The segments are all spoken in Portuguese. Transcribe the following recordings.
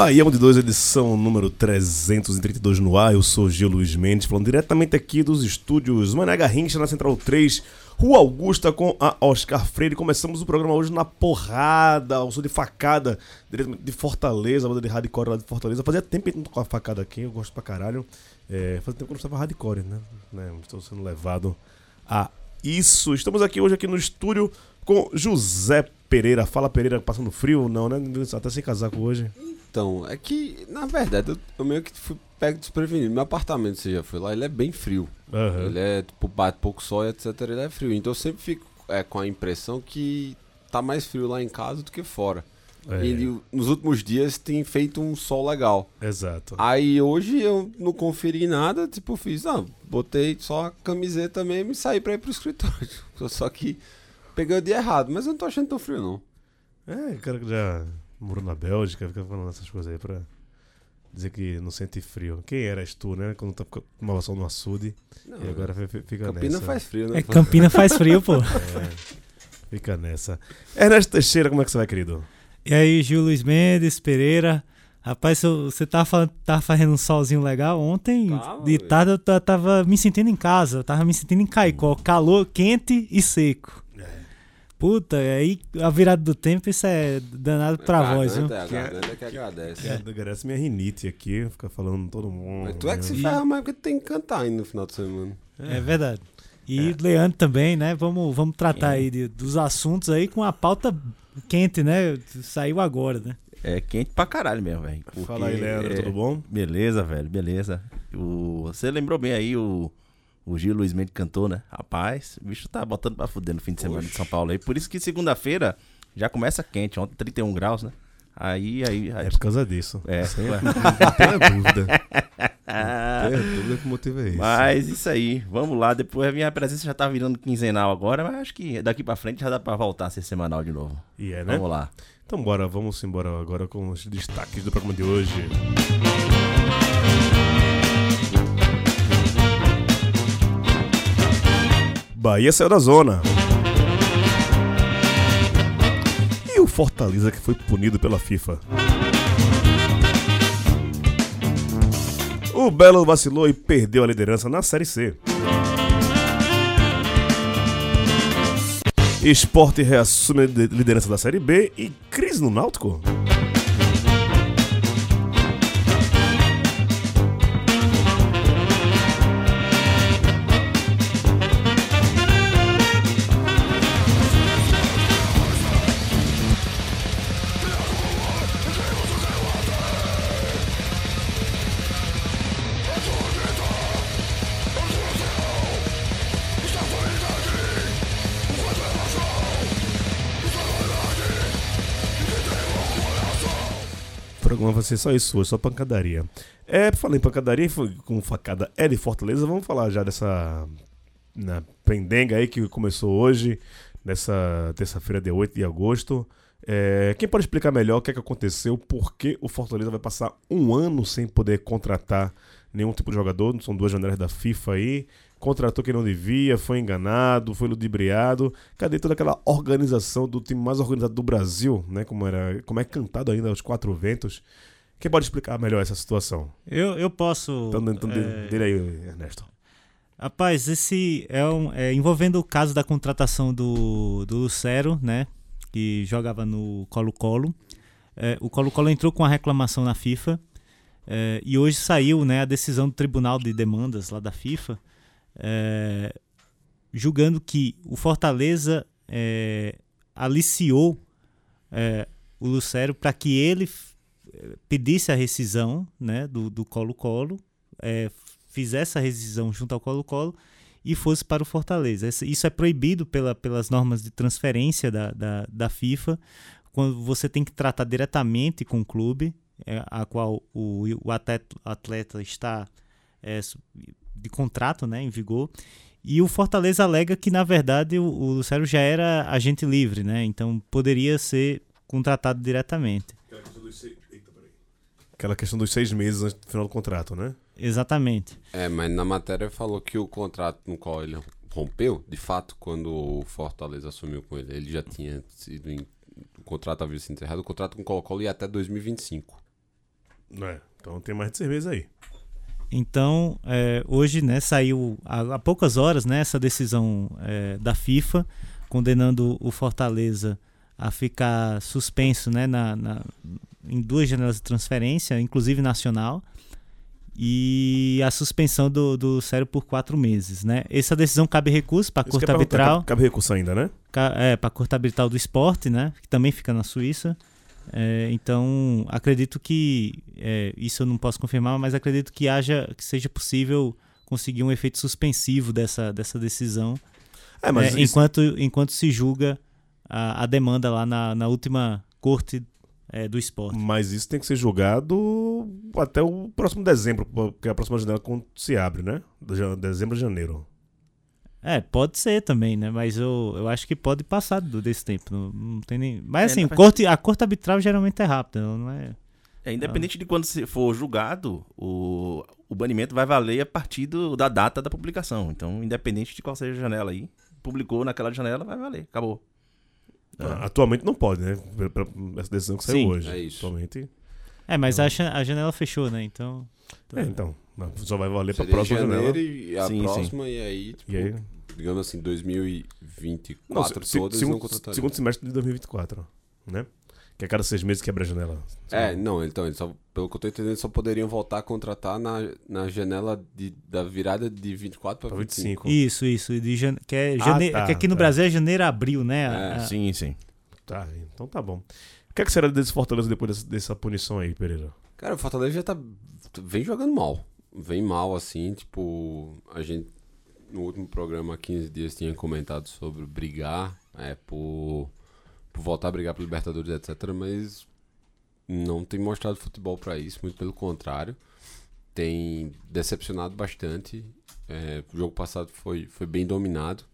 Baião de 2, edição número 332 no ar. Eu sou Gil Luiz Mendes, falando diretamente aqui dos estúdios Mané Garrincha, na Central 3, Rua Augusta, com a Oscar Freire. Começamos o programa hoje na porrada, ao som de facada, diretamente de Fortaleza, a banda de hardcore lá de Fortaleza. Fazia tempo que a não tocava facada aqui, eu gosto pra caralho. É, fazia tempo que eu não estava hardcore, né? né? Estou sendo levado a isso. Estamos aqui hoje aqui no estúdio com José Pereira. Fala Pereira, passando frio? Não, né? Até sem casaco hoje. Então, é que, na verdade, eu, eu meio que fui pego desprevenido. Meu apartamento, você já foi lá, ele é bem frio. Aham. Ele é, tipo, bate pouco sol, etc. Ele é frio. Então eu sempre fico é, com a impressão que tá mais frio lá em casa do que fora. É, E ele, nos últimos dias tem feito um sol legal. Exato. Aí hoje eu não conferi nada, tipo, fiz, não, botei só a camiseta mesmo e saí pra ir pro escritório. Só que peguei o dia errado, mas eu não tô achando tão frio, não. É, cara que já morou na Bélgica, fica falando essas coisas aí pra dizer que não sente frio. Quem eras tu, né? Quando tá, tomava sol no açude Não, e agora fi- fi- fica Campina nessa. faz frio, né? É, Campina faz frio, pô. É, fica nessa. Ernesto Teixeira, como é que você vai, querido? E aí, Gil Luiz Mendes, Pereira. Rapaz, você tava, falando, tava fazendo um solzinho legal. Ontem, Tava, de velho. tarde, eu ta- tava me sentindo em casa. Eu tava me sentindo em Caicó. Calor, quente e seco. Puta, aí a virada do tempo, isso é danado pra voz, viu? É que agradece. É, agradece minha rinite aqui, fica falando todo mundo. Mas tu é que se né? ferra mais porque tu tem que cantar ainda no final de semana. É verdade. E Leandro também, né? Vamos, vamos tratar aí de- dos assuntos aí com a pauta quente, né? Saiu agora, né? É quente pra caralho mesmo, velho. Fala aí, Leandro, é- tudo bom? Beleza, velho, beleza. O... Você lembrou bem aí o, o Gil Luiz Mendes cantou, né? Rapaz, o bicho tá botando pra fuder no fim de semana de São Paulo aí. Por isso que segunda-feira já começa quente, ontem 31 graus, né? Aí, aí. aí... É por causa disso. É. Sem, não tenha dúvida. Não dúvida que motivo é esse. Mas isso aí, vamos lá. Depois a minha presença já tá virando quinzenal agora, mas acho que daqui pra frente já dá pra voltar a ser semanal de novo. E é, né? Vamos lá. Então bora, vamos embora agora com os destaques do programa de hoje. Bahia saiu da zona. E o Fortaleza que foi punido pela FIFA. O Belo vacilou e perdeu a liderança na Série C. Esporte reassume a liderança da Série B e crise no Náutico. Ser só isso hoje, só pancadaria. É, falando em pancadaria, foi com facada de Fortaleza, vamos falar já dessa na pendenga aí que começou hoje, nessa terça-feira, dia 8 de agosto. É, quem pode explicar melhor o que, é que aconteceu, por que o Fortaleza vai passar um ano sem poder contratar nenhum tipo de jogador? São duas janelas da FIFA aí. Contratou quem não devia, foi enganado, foi ludibriado. Cadê toda aquela organização do time mais organizado do Brasil, né? Como, era, como é cantado ainda aos quatro ventos. Quem pode explicar melhor essa situação? Eu, eu posso. Então, então é, dele aí, Ernesto. Rapaz, esse é, um, é envolvendo o caso da contratação do, do Lucero, né? Que jogava no Colo-Colo. É, o Colo-Colo entrou com a reclamação na FIFA. é, e hoje saiu né, a decisão do Tribunal de Demandas lá da FIFA, é, julgando que o Fortaleza é, aliciou é, o Lucero para que ele pedisse a rescisão né, do Colo-Colo, é, fizesse a rescisão junto ao Colo-Colo e fosse para o Fortaleza. Isso é proibido pela, pelas normas de transferência da, da, da FIFA, quando você tem que tratar diretamente com o clube, é, a qual o, o atleta, está é, de contrato né, em vigor. E o Fortaleza alega que, na verdade, o, o já era agente livre, né? Então poderia ser contratado diretamente. Aquela questão dos seis meses antes do final do contrato, né? Exatamente. É, mas na matéria falou que o contrato no qual ele rompeu, de fato, quando o Fortaleza assumiu com ele, ele já tinha sido. Em, o contrato havia sido encerrado, o contrato com o Colo-Colo ia até 2025. É, então tem mais de seis meses aí. Então, é, hoje, né, saiu há, há poucas horas, né, essa decisão é, da FIFA condenando o Fortaleza a ficar suspenso, né, na, na- em duas janelas de transferência, inclusive nacional, e a suspensão do, do Sério por quatro meses, né? Essa decisão cabe recurso para a Corte é pra- Arbitral. Cabe, cabe recurso ainda, né? É, para a Corte Arbitral do Esporte, né? Que também fica na Suíça. É, então, acredito que é, isso eu não posso confirmar, mas acredito que haja que seja possível conseguir um efeito suspensivo dessa, dessa decisão, É, mas é, isso- enquanto, enquanto se julga a, a demanda lá na, na última Corte é, do Esporte. Mas isso tem que ser julgado até o próximo dezembro, porque a próxima janela quando se abre, né? De- Dezembro janeiro. É, pode ser também, né? Mas eu, eu acho que pode passar do- desse tempo. Não, não tem nem. Mas É, assim, verdade- corte, a corte arbitral geralmente é rápida, não é? É, independente de quando se for julgado, o, o banimento vai valer a partir do- da data da publicação. Então, independente de qual seja a janela aí, publicou naquela janela, vai valer. Acabou. Ah, Atualmente não pode, né? Pela- Essa decisão que saiu Sim. hoje. É isso. Atualmente. É, mas a, jan- a janela fechou, né? Então. É, então. Só vai valer pra Seria próxima janela. e a Sim, sim. próxima, e aí, tipo, E aí? digamos assim, 2024 Não, se- todas segundo, não contratariam. segundo semestre de 2024, né? Que a cada seis meses quebra a janela. É, não, então, só, pelo que eu tô entendendo, eles só poderiam voltar a contratar na, na janela de, da virada de 24 para Pra 25. 25. Isso, isso. De jane... que, é Ah, jane... tá, que aqui no tá. Brasil é janeiro a abril, né? É, a- Sim, sim. Tá, então tá bom. O que, é que será desse Fortaleza depois dessa, dessa punição aí, Pereira? Cara, o Fortaleza já tá. vem jogando mal. Vem mal, assim, tipo. A gente no último programa há 15 dias tinha comentado sobre brigar, é, por voltar a brigar pro Libertadores, etc. Mas não tem mostrado futebol pra isso, muito pelo contrário. Tem decepcionado bastante. É, o jogo passado foi, foi bem dominado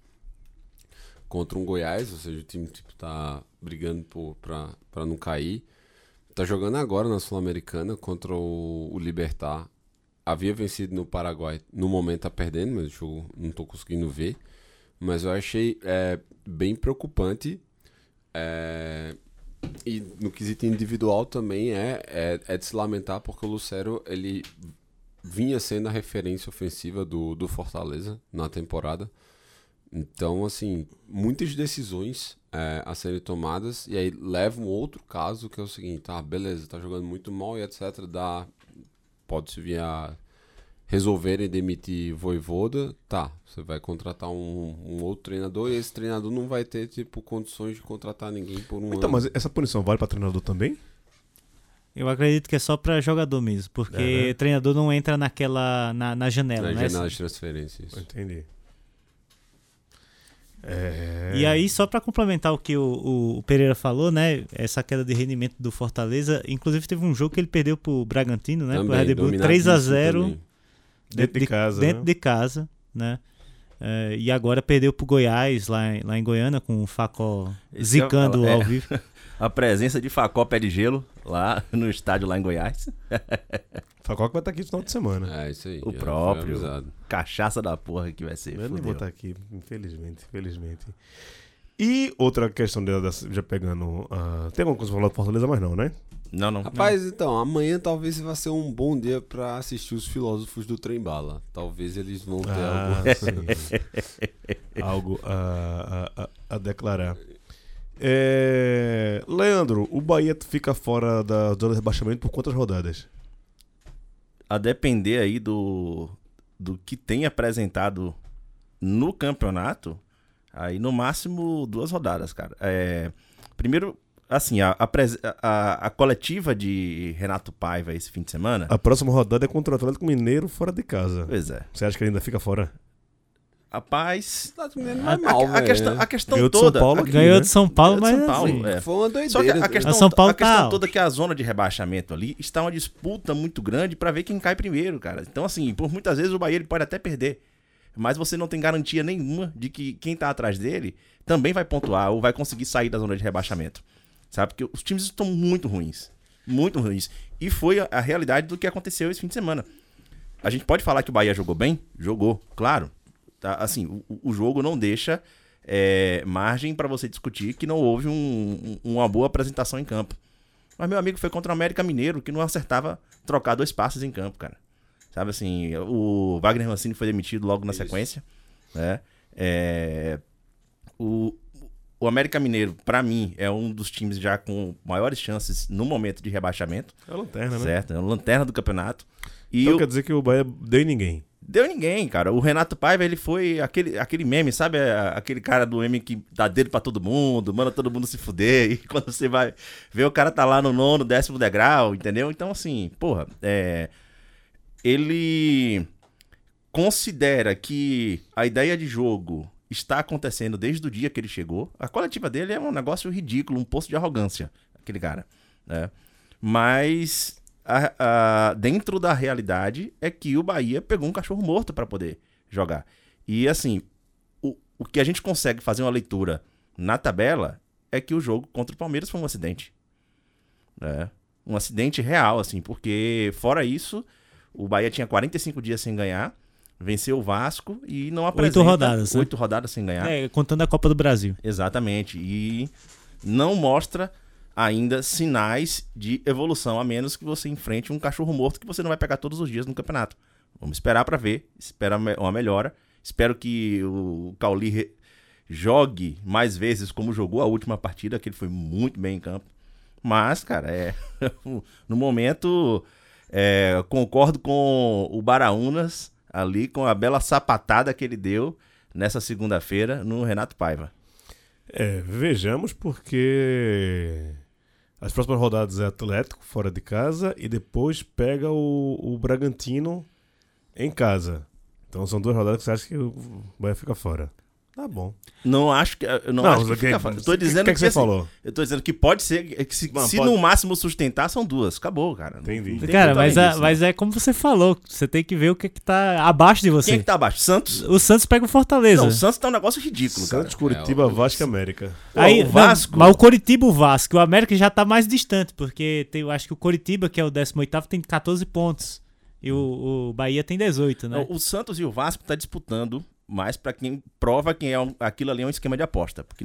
contra um Goiás, ou seja, o time tipo, tá brigando pra não cair. Tá jogando agora na Sul-Americana contra o, o Libertar. Havia vencido no Paraguai. No momento tá perdendo, mas o jogo não tô conseguindo ver. Mas eu achei é, bem preocupante. É, e no quesito individual também é, é, é de se lamentar, porque o Lucero ele vinha sendo a referência ofensiva do, do Fortaleza na temporada. Então, assim, muitas decisões é, a serem tomadas, e aí leva um outro caso que é o seguinte: ah, beleza, tá jogando muito mal e etc. Dá, pode-se vir a resolverem demitir Voivoda, tá, você vai contratar um, um outro treinador e esse treinador não vai ter, tipo, condições de contratar ninguém por um Então, ano. mas essa punição vale pra treinador também? Eu acredito que é só pra jogador mesmo, porque É, né? treinador não entra naquela. na, na janela, na né? janela de transferências. Entendi. É... E aí, só pra complementar o que o, o Pereira falou, né? Essa queda de rendimento do Fortaleza. Inclusive, teve um jogo que ele perdeu pro Bragantino, né? pro Também, Red Bull dominadíssimo 3x0 também. Dentro de casa, dentro né? de casa, né? É, e agora perdeu pro Goiás, lá, em- lá em Goiânia, com o Facó Esse zicando é- ao é. vivo. A presença de Facó Pé de Gelo lá no estádio lá em Goiás. Facó que vai estar aqui no final de semana. É, isso aí. O foi próprio. Cachaça da porra que vai ser. Eu nem fudeu. vou estar aqui, infelizmente, infelizmente. E outra questão dela, já pegando. ah, tem alguma coisa pra falar do Fortaleza, mas não, né? Não, não. Rapaz, então, amanhã talvez vai ser um bom dia pra assistir os filósofos do Trem Bala. Talvez eles vão ter Ah, algo. sim. Algo a, a- a- a declarar. É, Leandro, o Bahia fica fora da zona de rebaixamento por quantas rodadas? a depender aí do, do que tem apresentado no campeonato, aí no máximo duas rodadas, cara. É, primeiro, assim, a, a, a- a coletiva de Renato Paiva esse fim de semana. A próxima rodada é contra o Atlético Mineiro fora de casa. Pois é. Você acha que ele ainda fica fora? Rapaz, Não a, é mal, a- a questão, né? a questão Ganhou de São toda. Paulo a- aqui, Ganhou né? de São Paulo, de mas São Paulo, assim, é. Foi uma doideira. Só que a questão, São Paulo a questão tá- toda é que a zona de rebaixamento ali está uma disputa muito grande pra ver quem cai primeiro, cara. Então, assim, por muitas vezes o Bahia ele pode até perder. Mas você não tem garantia nenhuma de que quem tá atrás dele também vai pontuar ou vai conseguir sair da zona de rebaixamento. Sabe? Porque os times estão muito ruins. Muito ruins. E foi a, a realidade do que aconteceu esse fim de semana. A gente pode falar que o Bahia jogou bem? Jogou, claro. Tá? Assim, o, o jogo não deixa é, margem pra você discutir que não houve um- um- uma boa apresentação em campo. Mas meu amigo foi contra o América Mineiro, que não acertava trocar dois passes em campo, cara. Sabe assim, o Wagner Mancini foi demitido logo na sequência, né? É, o, o América Mineiro, pra mim, é um dos times já com maiores chances no momento de rebaixamento, É a lanterna, né? certo? É a lanterna do campeonato. E Então o- quer dizer que o Bahia deu em ninguém. Deu ninguém, cara. O Renato Paiva, ele foi aquele, aquele meme, sabe? A- Aquele cara do meme que dá dedo pra todo mundo, manda todo mundo se fuder. E quando você vai ver, o cara tá lá no nono, décimo degrau, entendeu? Então, assim, porra, é. Ele considera que a ideia de jogo está acontecendo desde o dia que ele chegou. A coletiva dele é um negócio ridículo, um poço de arrogância, aquele cara. Né? Mas a- a- dentro da realidade é que o Bahia pegou um cachorro morto para poder jogar. E assim, o, o que a gente consegue fazer uma leitura na tabela é que o jogo contra o Palmeiras foi um acidente. né? Um acidente real, assim, porque fora isso, o Bahia tinha 45 dias sem ganhar, venceu o Vasco e não apresenta... rodadas, né? Oito rodadas sem ganhar. É, contando a Copa do Brasil. Exatamente. E não mostra ainda sinais de evolução, a menos que você enfrente um cachorro morto que você não vai pegar todos os dias no campeonato. Vamos esperar pra ver. Espera uma melhora. Espero que o Cauli jogue mais vezes como jogou a última partida, que ele foi muito bem em campo. Mas, cara, é no momento é, concordo com o Baraunas ali com a bela sapatada que ele deu nessa segunda-feira no Renato Paiva. É, vejamos porque as próximas rodadas é Atlético fora de casa e depois pega o, o Bragantino em casa. Então são duas rodadas que você acha que o Bahia fica fora. Tá bom. Não acho que. Eu não, Não, acho que fica fácil. Eu tô que- dizendo que que você assim, falou? Eu tô dizendo que pode ser. Que se, Não, se pode- no máximo sustentar, são duas. Acabou, cara. Entendi. Não tem Cara, mas, a- disso, mas é como você falou, você tem que ver o que, é que tá abaixo de você. Quem é que tá abaixo? Santos? O Santos pega o Fortaleza. Não, o Santos tá um negócio ridículo, cara. Santos, Curitiba, É, o- Vasco e América. Aí, o não, Vasco. mas o Coritiba e o Vasco, o América já tá mais distante, porque tem, eu acho que o Coritiba, que é o 18º, tem 14 pontos. E o, o Bahia tem 18, né? Não, O Santos e o Vasco tá disputando mais pra quem prova quem é um- aquilo ali é um esquema de aposta. Porque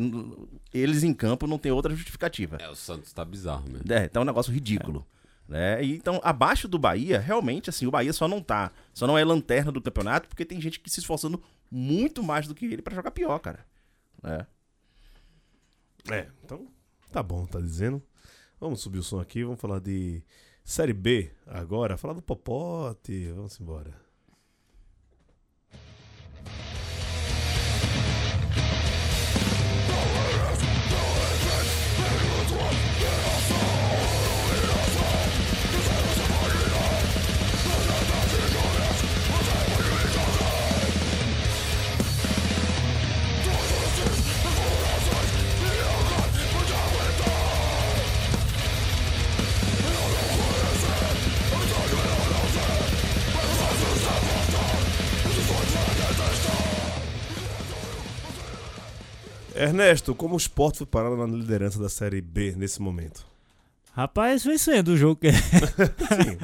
eles em campo não tem outra justificativa. É, o Santos tá bizarro mesmo. É, tá um negócio ridículo. Né? E, então, abaixo do Bahia, realmente, assim, o Bahia só não tá. Só não é lanterna do campeonato, porque tem gente que se esforçando muito mais do que ele pra jogar pior, cara. Né? É, então tá bom, tá dizendo. Vamos subir o som aqui, vamos falar de Série B agora, falar do Popote, vamos embora. Ernesto, como o Sport foi parado na liderança da Série B nesse momento? Rapaz, vencendo o jogo. que- Sim,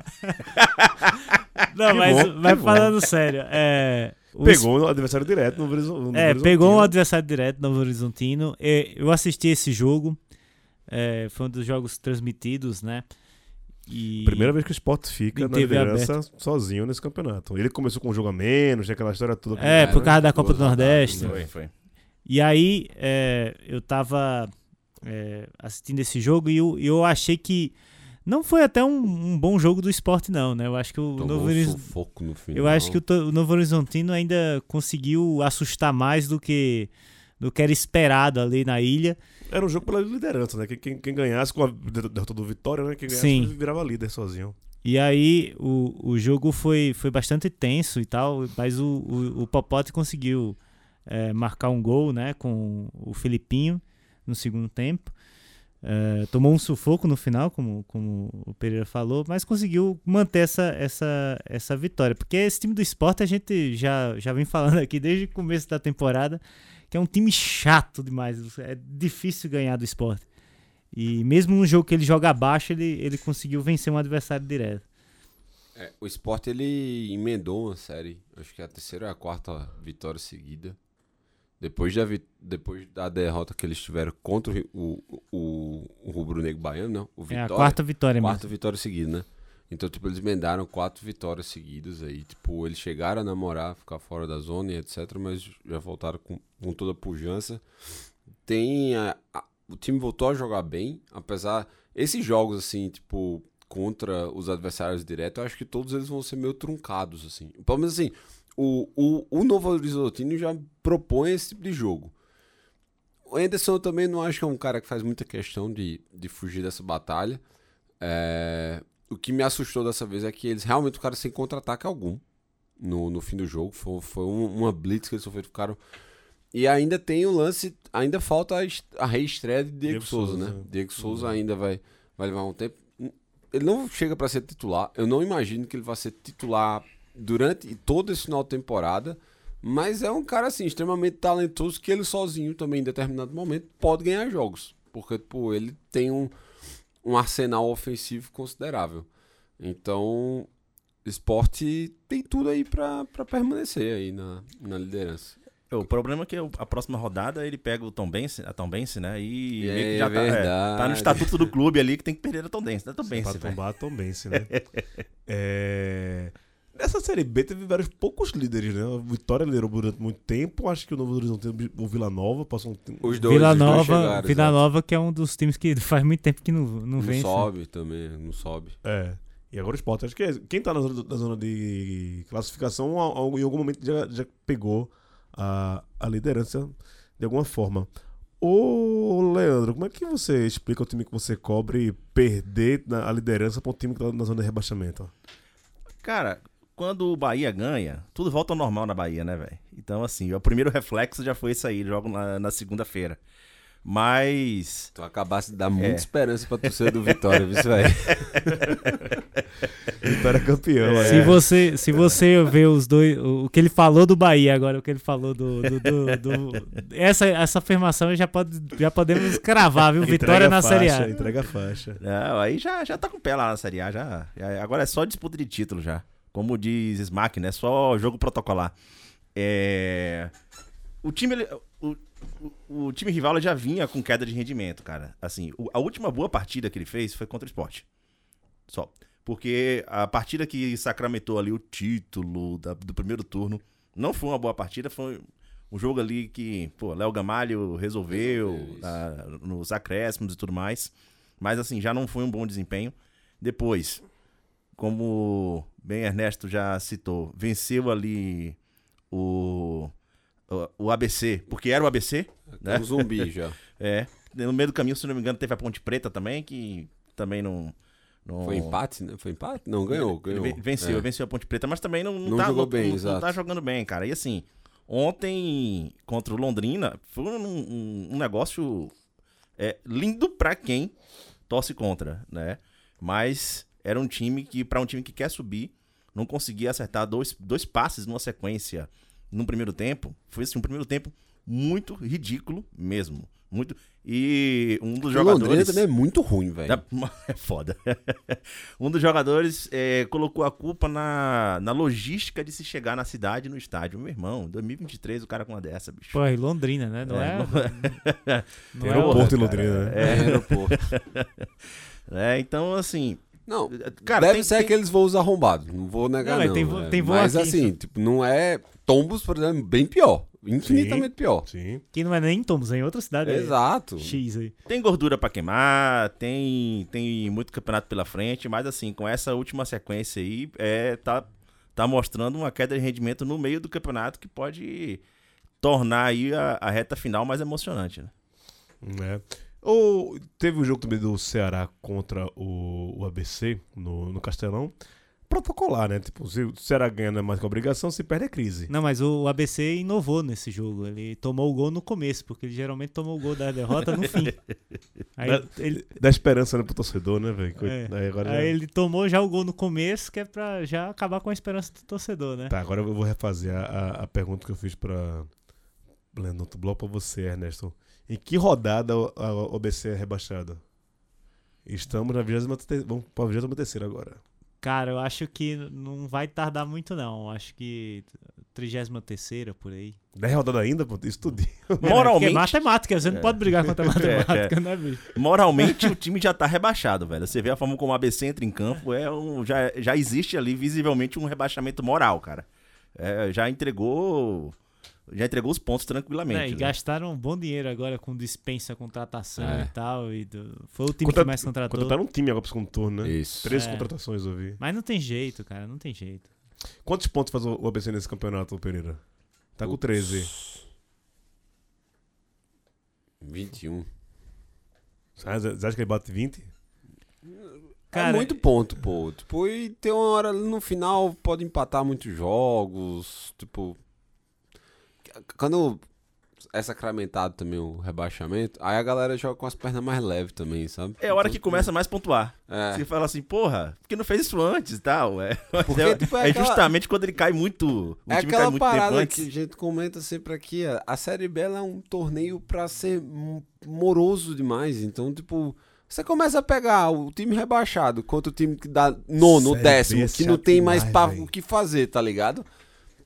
Não, Que mas, bom, mas falando sério, é. o pegou um adversário direto no Horizon- no É, Horizontino. pegou um adversário direto Novo Horizontino. E Eu assisti esse jogo. é, foi um dos jogos transmitidos, né? E Primeira vez que o Sport fica na liderança sozinho nesse campeonato. Ele começou com um jogo a menos, tinha aquela história toda. É, É, por causa da Copa do Nordeste. Foi, foi. E aí, é, eu tava é, assistindo esse jogo e eu, eu achei que não foi até um, um bom jogo do esporte, não, né? Eu acho que o Tomou Novo Horiz- no final. Eu acho que o, o Novo Horizontino ainda conseguiu assustar mais do que do que era esperado ali na ilha. Era um jogo pela liderança, né? Quem, quem, quem ganhasse com a derrota do Vitória, né? Quem ganhasse Sim. virava líder sozinho. E aí o, o jogo foi, foi bastante tenso e tal, mas o, o, o Popote conseguiu é, marcar um gol, né, com o Filipinho no segundo tempo. É, tomou um sufoco no final, como, como o Pereira falou, mas conseguiu manter essa, essa, essa vitória. Porque esse time do esporte a gente já, já vem falando aqui desde o começo da temporada, que é um time chato demais. É difícil ganhar do esporte. E mesmo no jogo que ele joga abaixo, ele, ele conseguiu vencer um adversário direto. É, o Sport ele emendou uma série, acho que é a terceira ou a quarta vitória seguida. Depois da, depois da derrota que eles tiveram contra o, o, o, o Rubro Negro Baiano, não? O É Vitória. a quarta vitória quarta mesmo. vitória seguida, né? Então, tipo, eles emendaram quatro vitórias seguidas aí. Tipo, eles chegaram a namorar, ficar fora da zona e etc. Mas já voltaram com, com toda a pujança. Tem. a- a- o time voltou a jogar bem, apesar. Esses jogos, assim, tipo, contra os adversários diretos, eu acho que todos eles vão ser meio truncados, assim. Pelo menos assim, o, o, o Novo Horizontino já propõe esse tipo de jogo. O Anderson eu também não acho que é um cara que faz muita questão de, de fugir dessa batalha. É, o que me assustou dessa vez é que eles realmente ficaram sem contra-ataque algum no, no fim do jogo. Foi, foi um- uma blitz que eles sofreram. Ficaram... E ainda tem o lance, ainda falta a, a reestreia de Diego, Diego Souza, Souza, né? é. Diego Souza ainda vai, vai levar um tempo. Ele não chega para ser titular. Eu não imagino que ele vai ser titular durante todo esse final de temporada. Mas é um cara assim, extremamente talentoso que ele sozinho também, em determinado momento, pode ganhar jogos. Porque, pô, ele tem um, um arsenal ofensivo considerável. Então, esporte tem tudo aí pra pra permanecer aí na, na liderança. O problema é que a próxima rodada ele pega o Tombense, a Tombense, né? E É já tá, é, tá no estatuto do clube ali que tem que perder a Tombense. Da Tombense, pra velho. tombar, Tombense, né? é... Nessa Série B teve vários poucos líderes, né? O Vitória liderou durante muito tempo. Acho que o Novo Horizonte o Vila Nova passou um tempo. Os dois, Vila os dois Nova, chegaram, Vila exato. Nova que é um dos times que faz muito tempo que não, não, Não vence. né? sobe também, não sobe. É. E agora o Sport. Acho que é- quem tá na zona, na zona de classificação a- a- em algum momento já, já pegou a, a liderança de alguma forma. Ô, Leandro, como é que você explica o time que você cobre perder a liderança pra um time que tá na zona de rebaixamento? Cara, quando o Bahia ganha, tudo volta ao normal na Bahia, né, velho? Então, assim, o primeiro reflexo já foi isso aí, jogo na, na segunda-feira. Mas. Tu acabasse de dar muita É. esperança pra torcida do Vitória, viu, isso aí? Vitória campeão, Se é. você, se você ver os dois, o, que ele falou do Bahia agora, o que ele falou do, do, do- do- essa essa afirmação já pode já podemos cravar, viu? Vitória na faixa, Série A. Entrega a faixa. Não, aí já, já tá com o pé lá na Série A, já. já- Agora é só disputa de título já. Como diz Smack, né? Só jogo protocolar. É. O time. ele- O, o, o time rival já vinha com queda de rendimento, cara. Assim, o- a última boa partida que ele fez foi contra o Sport. Só. Porque a partida que sacramentou ali o título da- do primeiro turno não foi uma boa partida, foi um jogo ali que, pô, Léo Gamalho resolveu ah, nos acréscimos e tudo mais. Mas assim, já não foi um bom desempenho. Depois, como bem Ernesto já citou, venceu ali o, o, o ABC, porque era o ABC, né? Um zumbi já. É. No meio do caminho, se não me engano, teve a Ponte Preta também, que também não. não Foi empate, né? Foi empate? Não, ganhou, ganhou. ven- Venceu, É. venceu a Ponte Preta, mas também não, não, Não tá, jogou não- bem, não, exato. tá jogando bem, cara. E assim, ontem contra o Londrina foi um, um- um negócio é, lindo pra quem torce contra, né? Mas era um time que, pra um time que quer subir, não conseguia acertar dois, dois passes numa sequência no primeiro tempo. Foi assim, um primeiro tempo muito ridículo mesmo. Muito. E um dos O Londrina jogadores. também é muito ruim, velho. É foda. um dos jogadores é, colocou a culpa na, na logística de se chegar na cidade e no estádio. Meu irmão, 2023 o cara com uma dessa, bicho. Pô, e Londrina, né? Não É, é. não não é Aeroporto o- em Londrina, né? É, aeroporto. é, então assim. Não, Cara, deve tem- ser tem- aqueles voos arrombados, não vou negar Não, não. mas tem vo- é. tem voo Mas aqui, assim, tipo, não é... Tombos, por exemplo, bem pior. Infinitamente pior. Sim. Que não é nem em Tombos, é em outra cidade. é Exato. X aí. Tem gordura pra queimar, tem, tem muito campeonato pela frente, mas assim, com essa última sequência aí, é, tá, tá mostrando uma queda de rendimento no meio do campeonato que pode tornar aí a, a reta final mais emocionante, né? É. Ou teve o jogo também do Ceará contra o, o ABC no, no Castelão. Protocolar, né? Tipo, se o Ceará ganha não é mais que obrigação, se perde é crise. Não, mas o ABC inovou nesse jogo. Ele tomou o gol no começo, porque ele geralmente tomou o gol da derrota no fim. Aí, Dá- ele, Dá esperança né, pro torcedor, né, velho? É, Aí agora aí ele tomou já o gol no começo, que é pra já acabar com a esperança do torcedor, né? Tá, agora eu vou refazer a, a, a pergunta que eu fiz pra Leandro Bloco pra você, Ernesto. Em que rodada o- a OBC é rebaixada? Estamos na 23 Vamos pra 23 agora. Cara, eu acho que não vai tardar muito, não. Acho que 33 por aí. 10 rodadas ainda, pô? Isso tudo. Moralmente, É, matemática, você não pode brigar contra a matemática, né, bicho? moralmente o time já tá rebaixado, velho. Você vê a forma como o ABC entra em campo, é um, já, já existe ali visivelmente um rebaixamento moral, cara. É, já entregou. Já entregou os pontos tranquilamente. É, e né? gastaram um bom dinheiro agora com dispensa, contratação É. e tal. E do- Foi o time Contra- que mais contratou. Contrataram um time agora pro segundo turno, né? Isso. 13 É. contratações eu vi. Mas não tem jeito, cara, não tem jeito. Quantos pontos faz o ABC nesse campeonato, Pereira? Tá com 13. 21. Você acha você acha que ele bate 20? Cara, é muito ponto, pô. Tipo, e tem uma hora ali no final, pode empatar muitos jogos. Tipo. Quando é sacramentado também o rebaixamento, aí a galera joga com as pernas mais leves também, sabe? É a hora Então, que começa mais a pontuar. É. Você fala assim, porra, por que não fez isso antes e tal? É, Porque, é, tipo, é é aquela- justamente quando ele cai muito. O É time cai aquela tempo parada antes. que a gente comenta sempre aqui. ó, A Série B é um torneio pra ser moroso demais. Então, tipo, você começa a pegar o time rebaixado contra o time que dá nono, Série décimo, B é que não tem mais pra, o que fazer, tá ligado?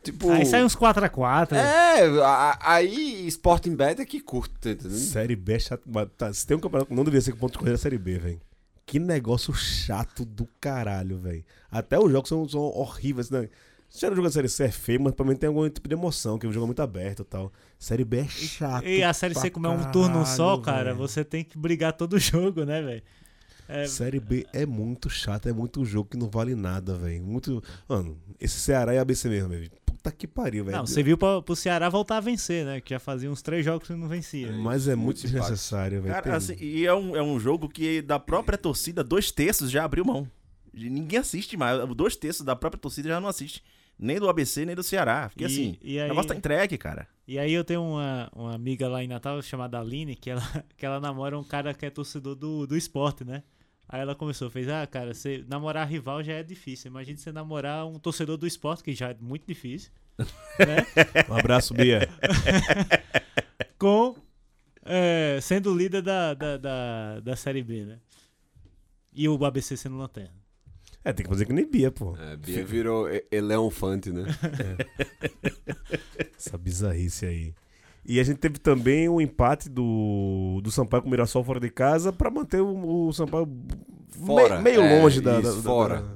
Tipo. Aí sai uns 4x4. É, a- aí Sporting Bet é que curte, tá entendendo? Série B é chato. mas Tá, se tem um campeonato. Não deveria ser ponto de corrida é Série B, velho. Que negócio chato do caralho, velho. Até os jogos são, são horríveis, né? Se o jogo da Série C é feio, mas pra mim tem algum tipo de emoção, que o jogo é muito aberto e tal. Série B é chato. E a Série C, como é um turno só, cara, você tem que brigar todo jogo, né, velho? É, Série B é muito chato, é muito jogo que não vale nada, velho. Muito. Mano, esse Ceará e ABC mesmo, velho. Puta que pariu, velho. não, você viu pra, pro Ceará voltar a vencer, né? Que já fazia uns três jogos que não vencia. Mas é muito desnecessário, velho. Cara, assim, e é um, é um jogo que da própria torcida, dois terços já abriu mão. Ninguém assiste mais. Dois terços da própria torcida já não assiste. Nem do ABC, nem do Ceará. Porque E- assim, e o aí- negócio tá entregue, cara. E aí eu tenho uma, uma amiga lá em Natal chamada Aline, que ela, que ela namora um cara que é torcedor do, do esporte, né? Aí ela começou, fez, ah, cara, você namorar rival já é difícil. Imagina você namorar um torcedor do esporte, que já é muito difícil. né? Um abraço, Bia. Com é, sendo líder da, da, da, da Série B, né? E o ABC sendo lanterna. É, tem que fazer que nem Bia, pô. É, Bia virou Eleonfante, né? Essa bizarrice aí. E a gente teve também o empate do, do Sampaio com o Mirassol fora de casa pra manter o, o Sampaio Fora. me- meio é, longe da, isso, da- da- Fora. da-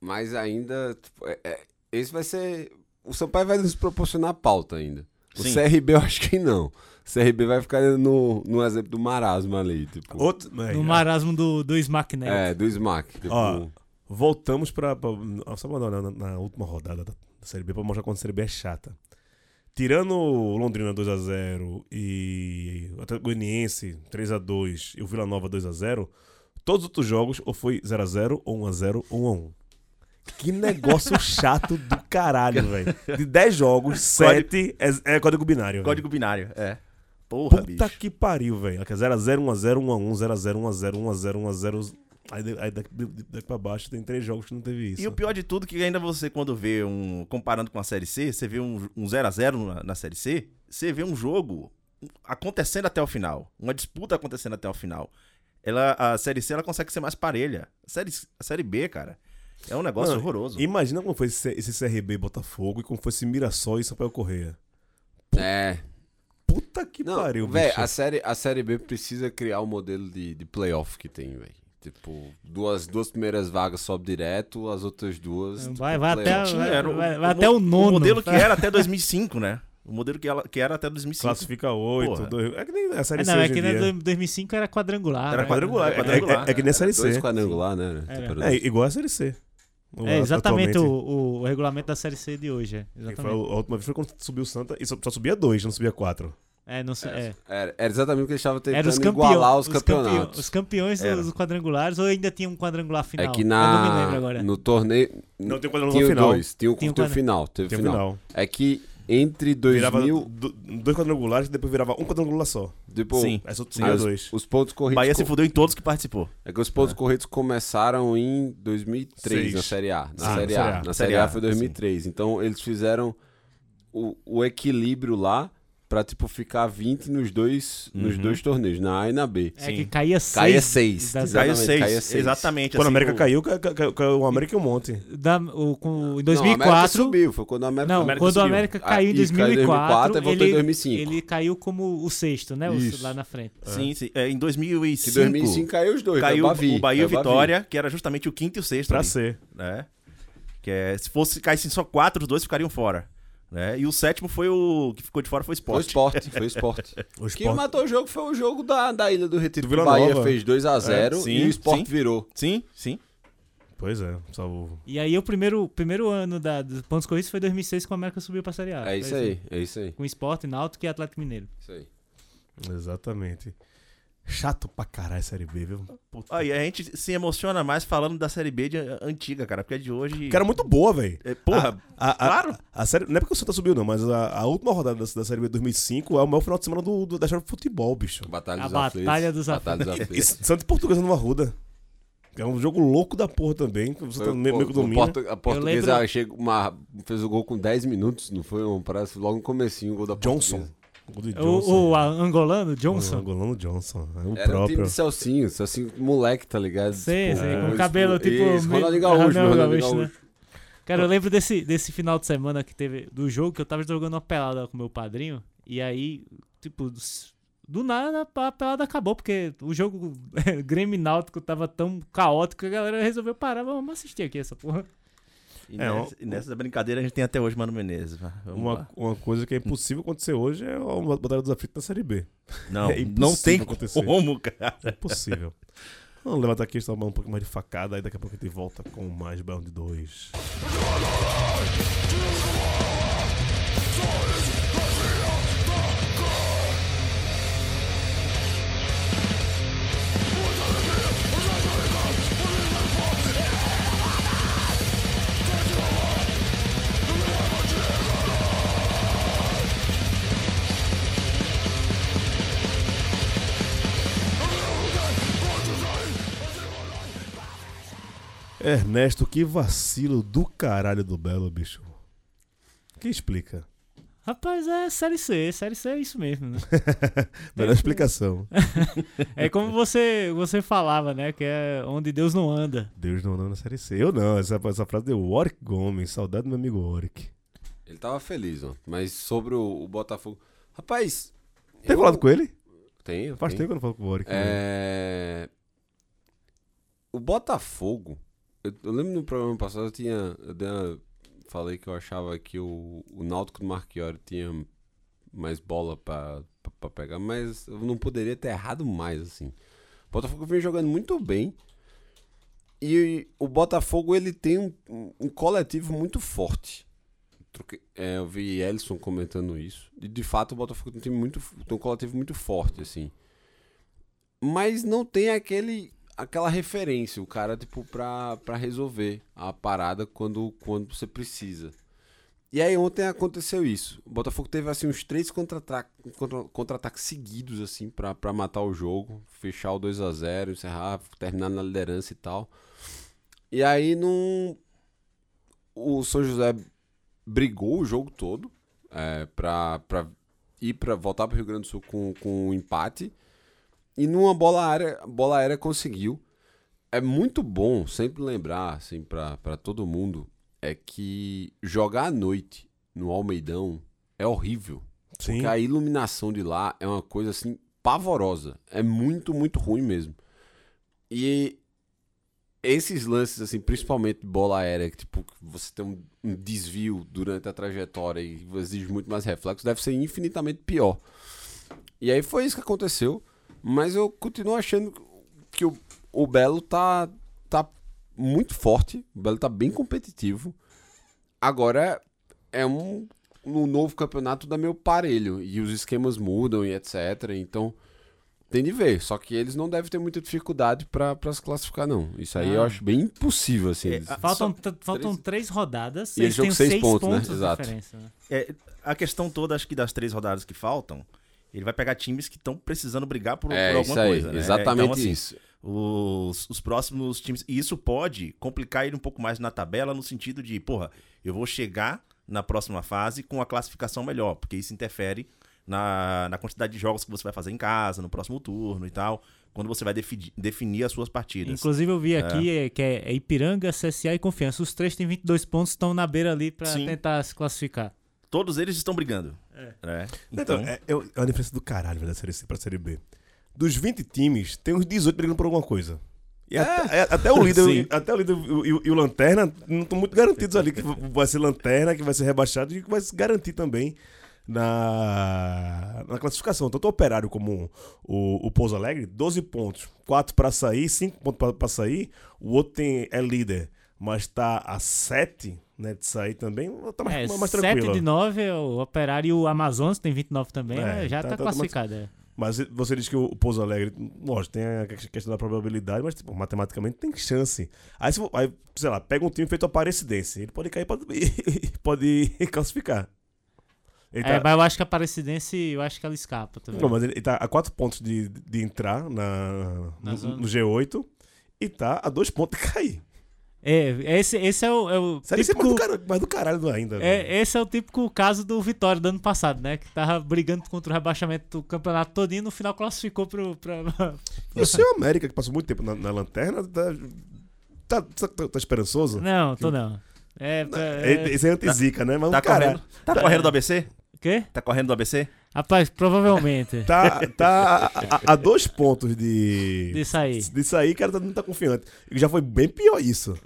Mas ainda. tipo, é- é- esse vai ser. O Sampaio vai nos proporcionar pauta ainda. O Sim. CRB eu acho que não. O CRB vai ficar no, no exemplo do marasmo ali. Tipo, Outro, é, No marasmo do, do Smack Neto. é, do Smack. Tipo, Ó, voltamos pra. pra só pra dar na, na última rodada da, Série B pra mostrar quanto a Série B é chata. Tirando Londrina 2x0 e Atlético Goianiense 3x2 e o Vila Nova 2x0, todos os outros jogos ou foi 0x0, ou 1x0 ou 1x1. Que negócio chato do caralho, velho. De 10 jogos, 7 é, é código binário. Código binário, é. Porra, Puta bicho. que pariu, velho. 0x0, 1x0, 1x1, 0x0, 1x0, 1x0, 1x0. Aí, aí daqui, daqui pra baixo tem três jogos que não teve isso. E o pior de tudo é que ainda você, quando vê um. Comparando com a Série C, você vê um um 0x0 na, na Série C, você vê um jogo acontecendo até o final. Uma disputa acontecendo até o final. Ela, a Série C ela consegue ser mais parelha. A Série, a série B, cara, é um negócio Mano, horroroso. Imagina como foi esse, esse CRB Botafogo e como foi esse Mirassol e Sampaio Correia. É. Puta que Não, pariu, velho, bicho. a série, a série B precisa criar o modelo de, de playoff que tem, velho. Tipo, duas, duas primeiras vagas sobe direto, as outras duas. tipo, Vai, vai até, vai, o- vai- o vai até o nono. O modelo que era até 2005, né? O modelo que, ela, que era até 2005. Classifica oito. Porra. dois- É que nem a Série É, C não, é que em na dia. 2005 era quadrangular. Era né? quadrangular, É, quadrangular. é, é que nem a Série Dois C. quadrangular, né? Era. Tipo, É, igual a Série C. O- É exatamente o, o, o regulamento da Série C de hoje. É, foi exatamente. a, a última vez foi quando subiu o Santa e só, só subia dois, não subia quatro. É, não sei, é. Era, era exatamente o que eles estavam tentando Era os, campeão, igualar os, os, campeão- campeonatos. os campeões Era. dos quadrangulares ou ainda tinha um quadrangular final? É que Eu não me lembro na, agora. no torneio. Não tem quadrangular tinha final. dois. Tinha o Tinha um tinha o quadra- final. Teve Tem o final. final. É que entre 2000. Virava do- dois quadrangulares e depois virava um quadrangular só. Tipo, Sim. Só aí subia os, dois. os pontos corridos. Bahia se fudeu em todos que participou. É que os pontos corridos começaram em 2003 Seis. na Série A. Na Ah, Série na A. Série A. Na Série A A, foi 2003. Então eles fizeram o, o equilíbrio lá pra, tipo, ficar 20 nos dois, nos Uhum. dois torneios, na A e na B. É que caía seis. Caía seis. das- Exatamente, Caiu seis. caía seis. Exatamente. Quando a assim, América o- caiu, ca- ca- caiu, caiu o América e um monte. da, o, com, em Não, a América 2004. subiu, foi quando a América Não, América quando o subiu. América Ah, caiu em e caiu em 2004, 2004 e voltou em ele, 2005. ele caiu como o sexto, né? Isso. lá na frente. Sim, sim. É, em Que 2005, 2005 caiu os dois. caiu caiu o Bavi, o Bahia e caiu o Vitória, que era justamente o quinto e o sexto. Pra ali, ser. né? Que é, se fosse caíssem só quatro, os dois ficariam fora. Né? E o sétimo foi o que ficou de fora foi o Foi o Sport. esporte, foi o esporte. O Quem Sport- matou o jogo foi o jogo da, da Ilha do Retiro. Do que o Vila Bahia Nova. fez 2x0 É, sim, e o esporte sim. virou. Sim, sim. Pois é, salvo. E aí o primeiro, primeiro ano da, dos pontos corridos foi 2006 que o América subiu pra Série A. É isso Foi aí, é isso aí. Com Sport, Náutico e Atlético Mineiro. Isso aí. Exatamente. Chato pra caralho a Série B, viu? Puta. Aí a gente se emociona mais falando da Série B de, antiga, cara, porque a de hoje. Que era muito boa, velho. É, porra, A, a, claro. A, a série, não é porque o Santa subiu, não, mas a, a última rodada da, da Série B 2005 é o maior final de semana do, do- da história do futebol, bicho. Batalha A dos Batalha Aflitos. dos Batalha dos Aflitos. Santa e Portuguesa no Arruda. É um jogo louco da porra também. que Você tá Foi meio, o- meio que o domina. portu- a portuguesa lembro- chega uma, fez o gol com 10 minutos, não foi? Um, parece logo no comecinho o gol da Johnson. portuguesa. O O, Johnson. o angolano, O Johnson. angolano Johnson. É o Era o time próprio. de Celcinho, Celcinho moleque, tá ligado? Com cabelo tipo. Isso, meio- Ronaldinho Gaúcho, Ronaldinho Ronaldinho Gaúcho, né? Cara, eu lembro desse, desse final de semana que teve do jogo que eu tava jogando uma pelada com meu padrinho. E aí, tipo, do nada a pelada acabou, porque o jogo Grêmio Náutico tava tão caótico que a galera resolveu parar. Vamos assistir aqui essa porra. E, É, nessa, e nessa brincadeira a gente tem até hoje Mano Menezes. Uma, uma coisa que é impossível acontecer hoje é uma Batalha dos Aflitos na Série B. Não, é não tem acontecer. como, cara. É impossível. Vamos levantar aqui, estamos um pouco mais de facada, aí daqui a pouco a gente volta com mais de 2. Ernesto, que vacilo do caralho do Belo, bicho. Que explica? Rapaz, é Série C. Série C é isso mesmo, né? Melhor explicação. É como você, você falava, né? Que é onde Deus não anda. Deus não anda na Série C. Eu não, essa, essa frase deu Warwick Gomes, saudade do meu amigo Warwick. Ele tava feliz, ó. Mas sobre o, o Botafogo. Rapaz. Tem eu- falado com ele? Tenho. Faz tenho. tempo que eu não falo com o Warwick. né? É... O Botafogo. Eu, lembro no programa passado eu tinha. Eu falei que eu achava que o, o Náutico do Marchiori tinha mais bola pra, pegar, mas eu não poderia ter errado mais, assim. O Botafogo vem jogando muito bem. E o Botafogo ele tem um, um- coletivo muito forte. É, eu vi Ellison comentando isso. E de fato o Botafogo tem, muito, tem um coletivo muito forte, assim mas não tem aquele aquela referência, o cara tipo pra, pra resolver a parada quando quando você precisa. E aí ontem aconteceu isso. O Botafogo teve assim uns três contra-ataques contra, seguidos assim pra pra matar o jogo, fechar o 2 a 0 encerrar, terminar na liderança e tal. E aí não o São José brigou o jogo todo é, pra, pra ir para voltar para o Rio Grande do Sul com, com um empate. E numa bola aérea, bola aérea conseguiu. É muito bom sempre lembrar, assim, para todo mundo, é que jogar à noite no Almeidão é horrível. Sim. Porque a iluminação de lá é uma coisa, assim, pavorosa. É muito, muito ruim mesmo. E esses lances, assim, principalmente bola aérea, que tipo, você tem um, um desvio durante a trajetória e exige muito mais reflexo, deve ser infinitamente pior. E aí foi isso que aconteceu. Mas eu continuo achando que o, o Belo tá, tá muito forte. O Belo tá bem competitivo. Agora é um, um novo campeonato da meu parelho. E os esquemas mudam e etc. Então tem de ver. Só que eles não devem ter muita dificuldade pra pra se classificar, não. Isso aí eu Ah. acho bem impossível, assim. É, eles- Faltam, Só faltam três rodadas. E eles jogam têm seis seis pontos, pontos, né? Exato. né? É, a questão toda, acho que das três rodadas que faltam, ele vai pegar times que estão precisando brigar por, é, por isso alguma aí. coisa. Né? Exatamente Então, assim, isso. Os, os próximos times. E isso pode complicar ele um pouco mais na tabela, no sentido de, porra, eu vou chegar na próxima fase com a classificação melhor, porque isso interfere na, na quantidade de jogos que você vai fazer em casa, no próximo turno e tal, quando você vai defi- definir as suas partidas. Inclusive eu vi aqui é, que é, é Ipiranga, CSA e Confiança. Os três têm 22 pontos, estão na beira ali pra Sim. tentar se classificar. Todos eles estão brigando. É. né? Então, Então, é, é uma diferença do caralho velho, da Série C pra Série B. Dos 20 times, tem uns 18 brigando por alguma coisa. E até, é- até o líder, Sim. até o líder e, o- e o Lanterna não estão muito garantidos ali que vai ser Lanterna, que vai ser rebaixado e que vai se garantir também na, na classificação. Tanto o Operário como o, o Pouso Alegre, 12 pontos. 4 pra sair, 5 pontos pra sair. O outro tem, é líder, mas tá a 7 né, de sair também. Tá mais, É, mais 7 tranquilo. de 9 é o Operário e o Amazonas tem 29 também, É, né? já tá- tá, tá- classificado. é. Mas você diz que o Pouso Alegre, lógico, tem a questão da probabilidade, mas tipo, matematicamente tem chance. Aí, se, aí, sei lá, pega um time feito Aparecidense, ele pode cair pode, pode classificar. Ele É, tá, mas eu acho que a Aparecidense, eu acho que ela escapa também. não, mas ele, ele tá a 4 pontos de, de entrar na, Na no, no G8 e tá a 2 pontos de cair. É, esse, esse é o, é o Série C é mais do, típico... mais do caralho ainda. velho. É, esse é o típico caso do Vitória do ano passado, né? Que tava brigando contra o rebaixamento do campeonato todinho no final classificou pro. Pra... E o seu América, que passou muito tempo na, na lanterna, tá, tá, tá, tá- tá esperançoso? Não, tô não. É, É, é... Esse é anti-zica, né? Mas tá o cara correndo, tá correndo do ABC? O quê? Tá correndo do ABC? Rapaz, provavelmente. tá, tá a, a- dois pontos de, De sair. de sair, cara tá- não tá confiante. Já foi bem pior isso.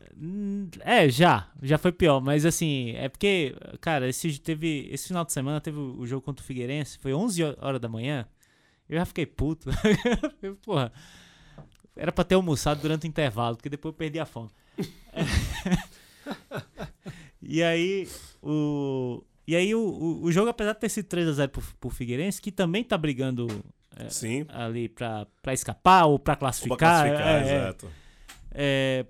É, já. Já foi pior. Mas assim, é porque, cara, esse, teve, esse final de semana teve o jogo contra o Figueirense. Foi 11 horas da manhã. Eu já fiquei puto. Porra. Era pra ter almoçado durante o intervalo, porque depois eu perdi a fome. e aí, o. E aí, o, o, o jogo, apesar de ter sido 3x0 pro, pro Figueirense, que também tá brigando é, Sim. ali pra, pra escapar ou pra Ou pra classificar. classificar, é, é. exato. É,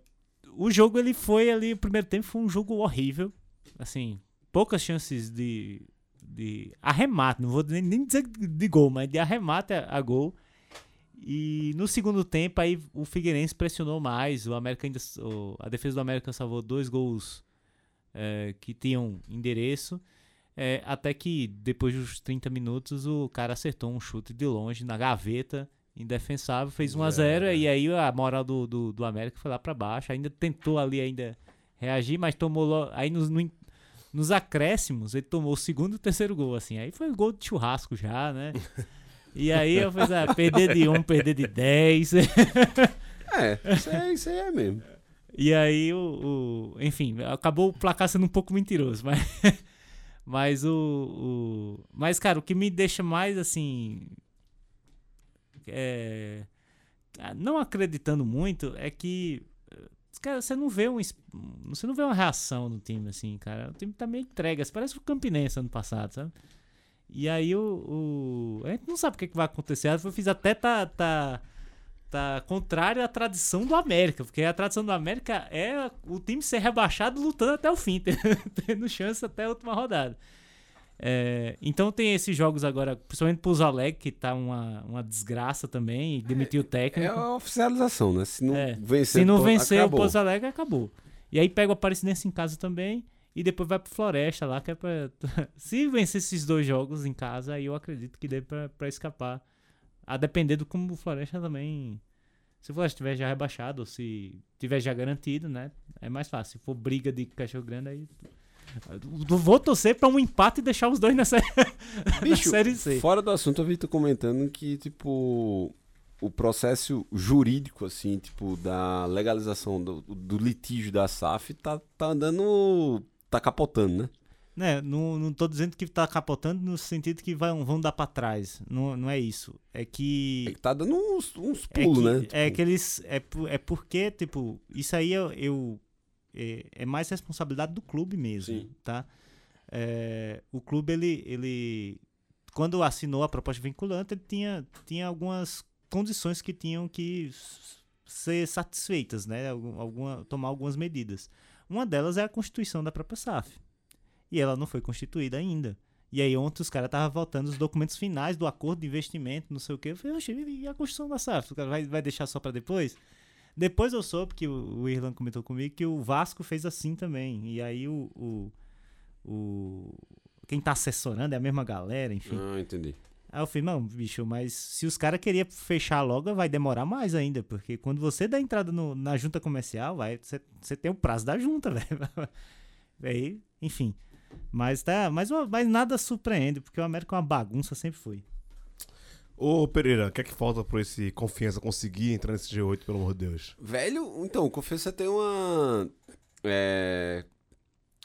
o jogo ele foi ali, o primeiro tempo foi um jogo horrível. Assim, poucas chances de, de arremate, não vou nem, nem dizer de gol, mas de arremate a, a gol. E no segundo tempo aí o Figueirense pressionou mais, o América ainda, a defesa do América salvou dois gols é, que tinham endereço. É, até que depois dos 30 minutos o cara acertou um chute de longe na gaveta, indefensável, fez 1 a 0 É. e aí a moral do, do, do América foi lá pra baixo. Ainda tentou ali ainda reagir, mas tomou lo- aí nos, no nos acréscimos ele tomou o segundo e o terceiro gol assim. Aí foi gol de churrasco já, né? E aí eu fiz, ah, perder de um, perder de 10. É, isso aí, isso aí é mesmo. E aí o, o- Enfim, acabou o placar sendo um pouco mentiroso, mas. Mas o, o. Mas, cara, o que me deixa mais assim. É, não acreditando muito é que. Cara, você não vê um. Você não vê uma reação no time, assim, cara. O time tá meio entregue. Parece o Campinense ano passado, sabe? E aí o. o- a gente não sabe o que, que vai acontecer. Eu fiz até tá. tá tá contrário à tradição do América, porque a tradição do América é o time ser rebaixado lutando até o fim, tendo, chance até a última rodada. É, então tem esses jogos agora, principalmente pro Zaleg, que tá uma, uma desgraça também, e demitiu o É técnico. a oficialização, né? Se não É. vencer, Se não vencer acabou. o Pouso Alegre, acabou. E aí pega o Aparecidense em casa também. E depois vai pro Floresta lá, que é pra. Se vencer esses dois jogos em casa, aí eu acredito que dê pra, pra escapar. A depender do como o Floresta também. Se o Floresta estiver já rebaixado, ou se tiver já garantido, né? É mais fácil. Se for briga de cachorro grande, aí. Vou torcer pra um empate e deixar os dois nessa Bicho, na Série C. Fora do assunto, eu vi tu comentando que, tipo, o processo jurídico, assim, tipo, da legalização do, do litígio da SAF tá, tá andando. tá capotando, né? Né, não, não tô dizendo que tá capotando no sentido que vai, vão dar pra trás. Não, não é isso. É É que. que tá dando uns, uns É pulos, que, né? é Tipo, que eles. É, é porque, tipo, isso aí eu. eu- é, é mais responsabilidade do clube mesmo, Sim. tá? É, o clube, ele, ele. Quando assinou a proposta vinculante, ele tinha, tinha algumas condições que tinham que ser satisfeitas, né? Algum- Alguma, tomar algumas medidas. Uma delas é a constituição da própria SAF. E ela não foi constituída ainda. E aí ontem os caras estavam votando os documentos finais do acordo de investimento, não sei o quê. Eu falei, oxe, e a Constituição da SAF? O cara vai, vai deixar só pra depois? Depois eu soube que o, o Irlan comentou comigo que o Vasco fez assim também. E aí o. o, o- quem tá assessorando é a mesma galera, enfim. Ah, entendi. Aí eu falei, não, bicho, mas se os caras queriam fechar logo, vai demorar mais ainda. Porque quando você dá entrada no- na junta comercial, vai, você, você tem o prazo da junta, velho. Aí, enfim. Mas tá. Mas, mas nada surpreende, porque o América é uma bagunça, sempre foi. Ô Pereira, o que é que falta pra esse confiança conseguir entrar nesse G8, pelo amor de Deus? Velho, então, o Confiança tem uma. É,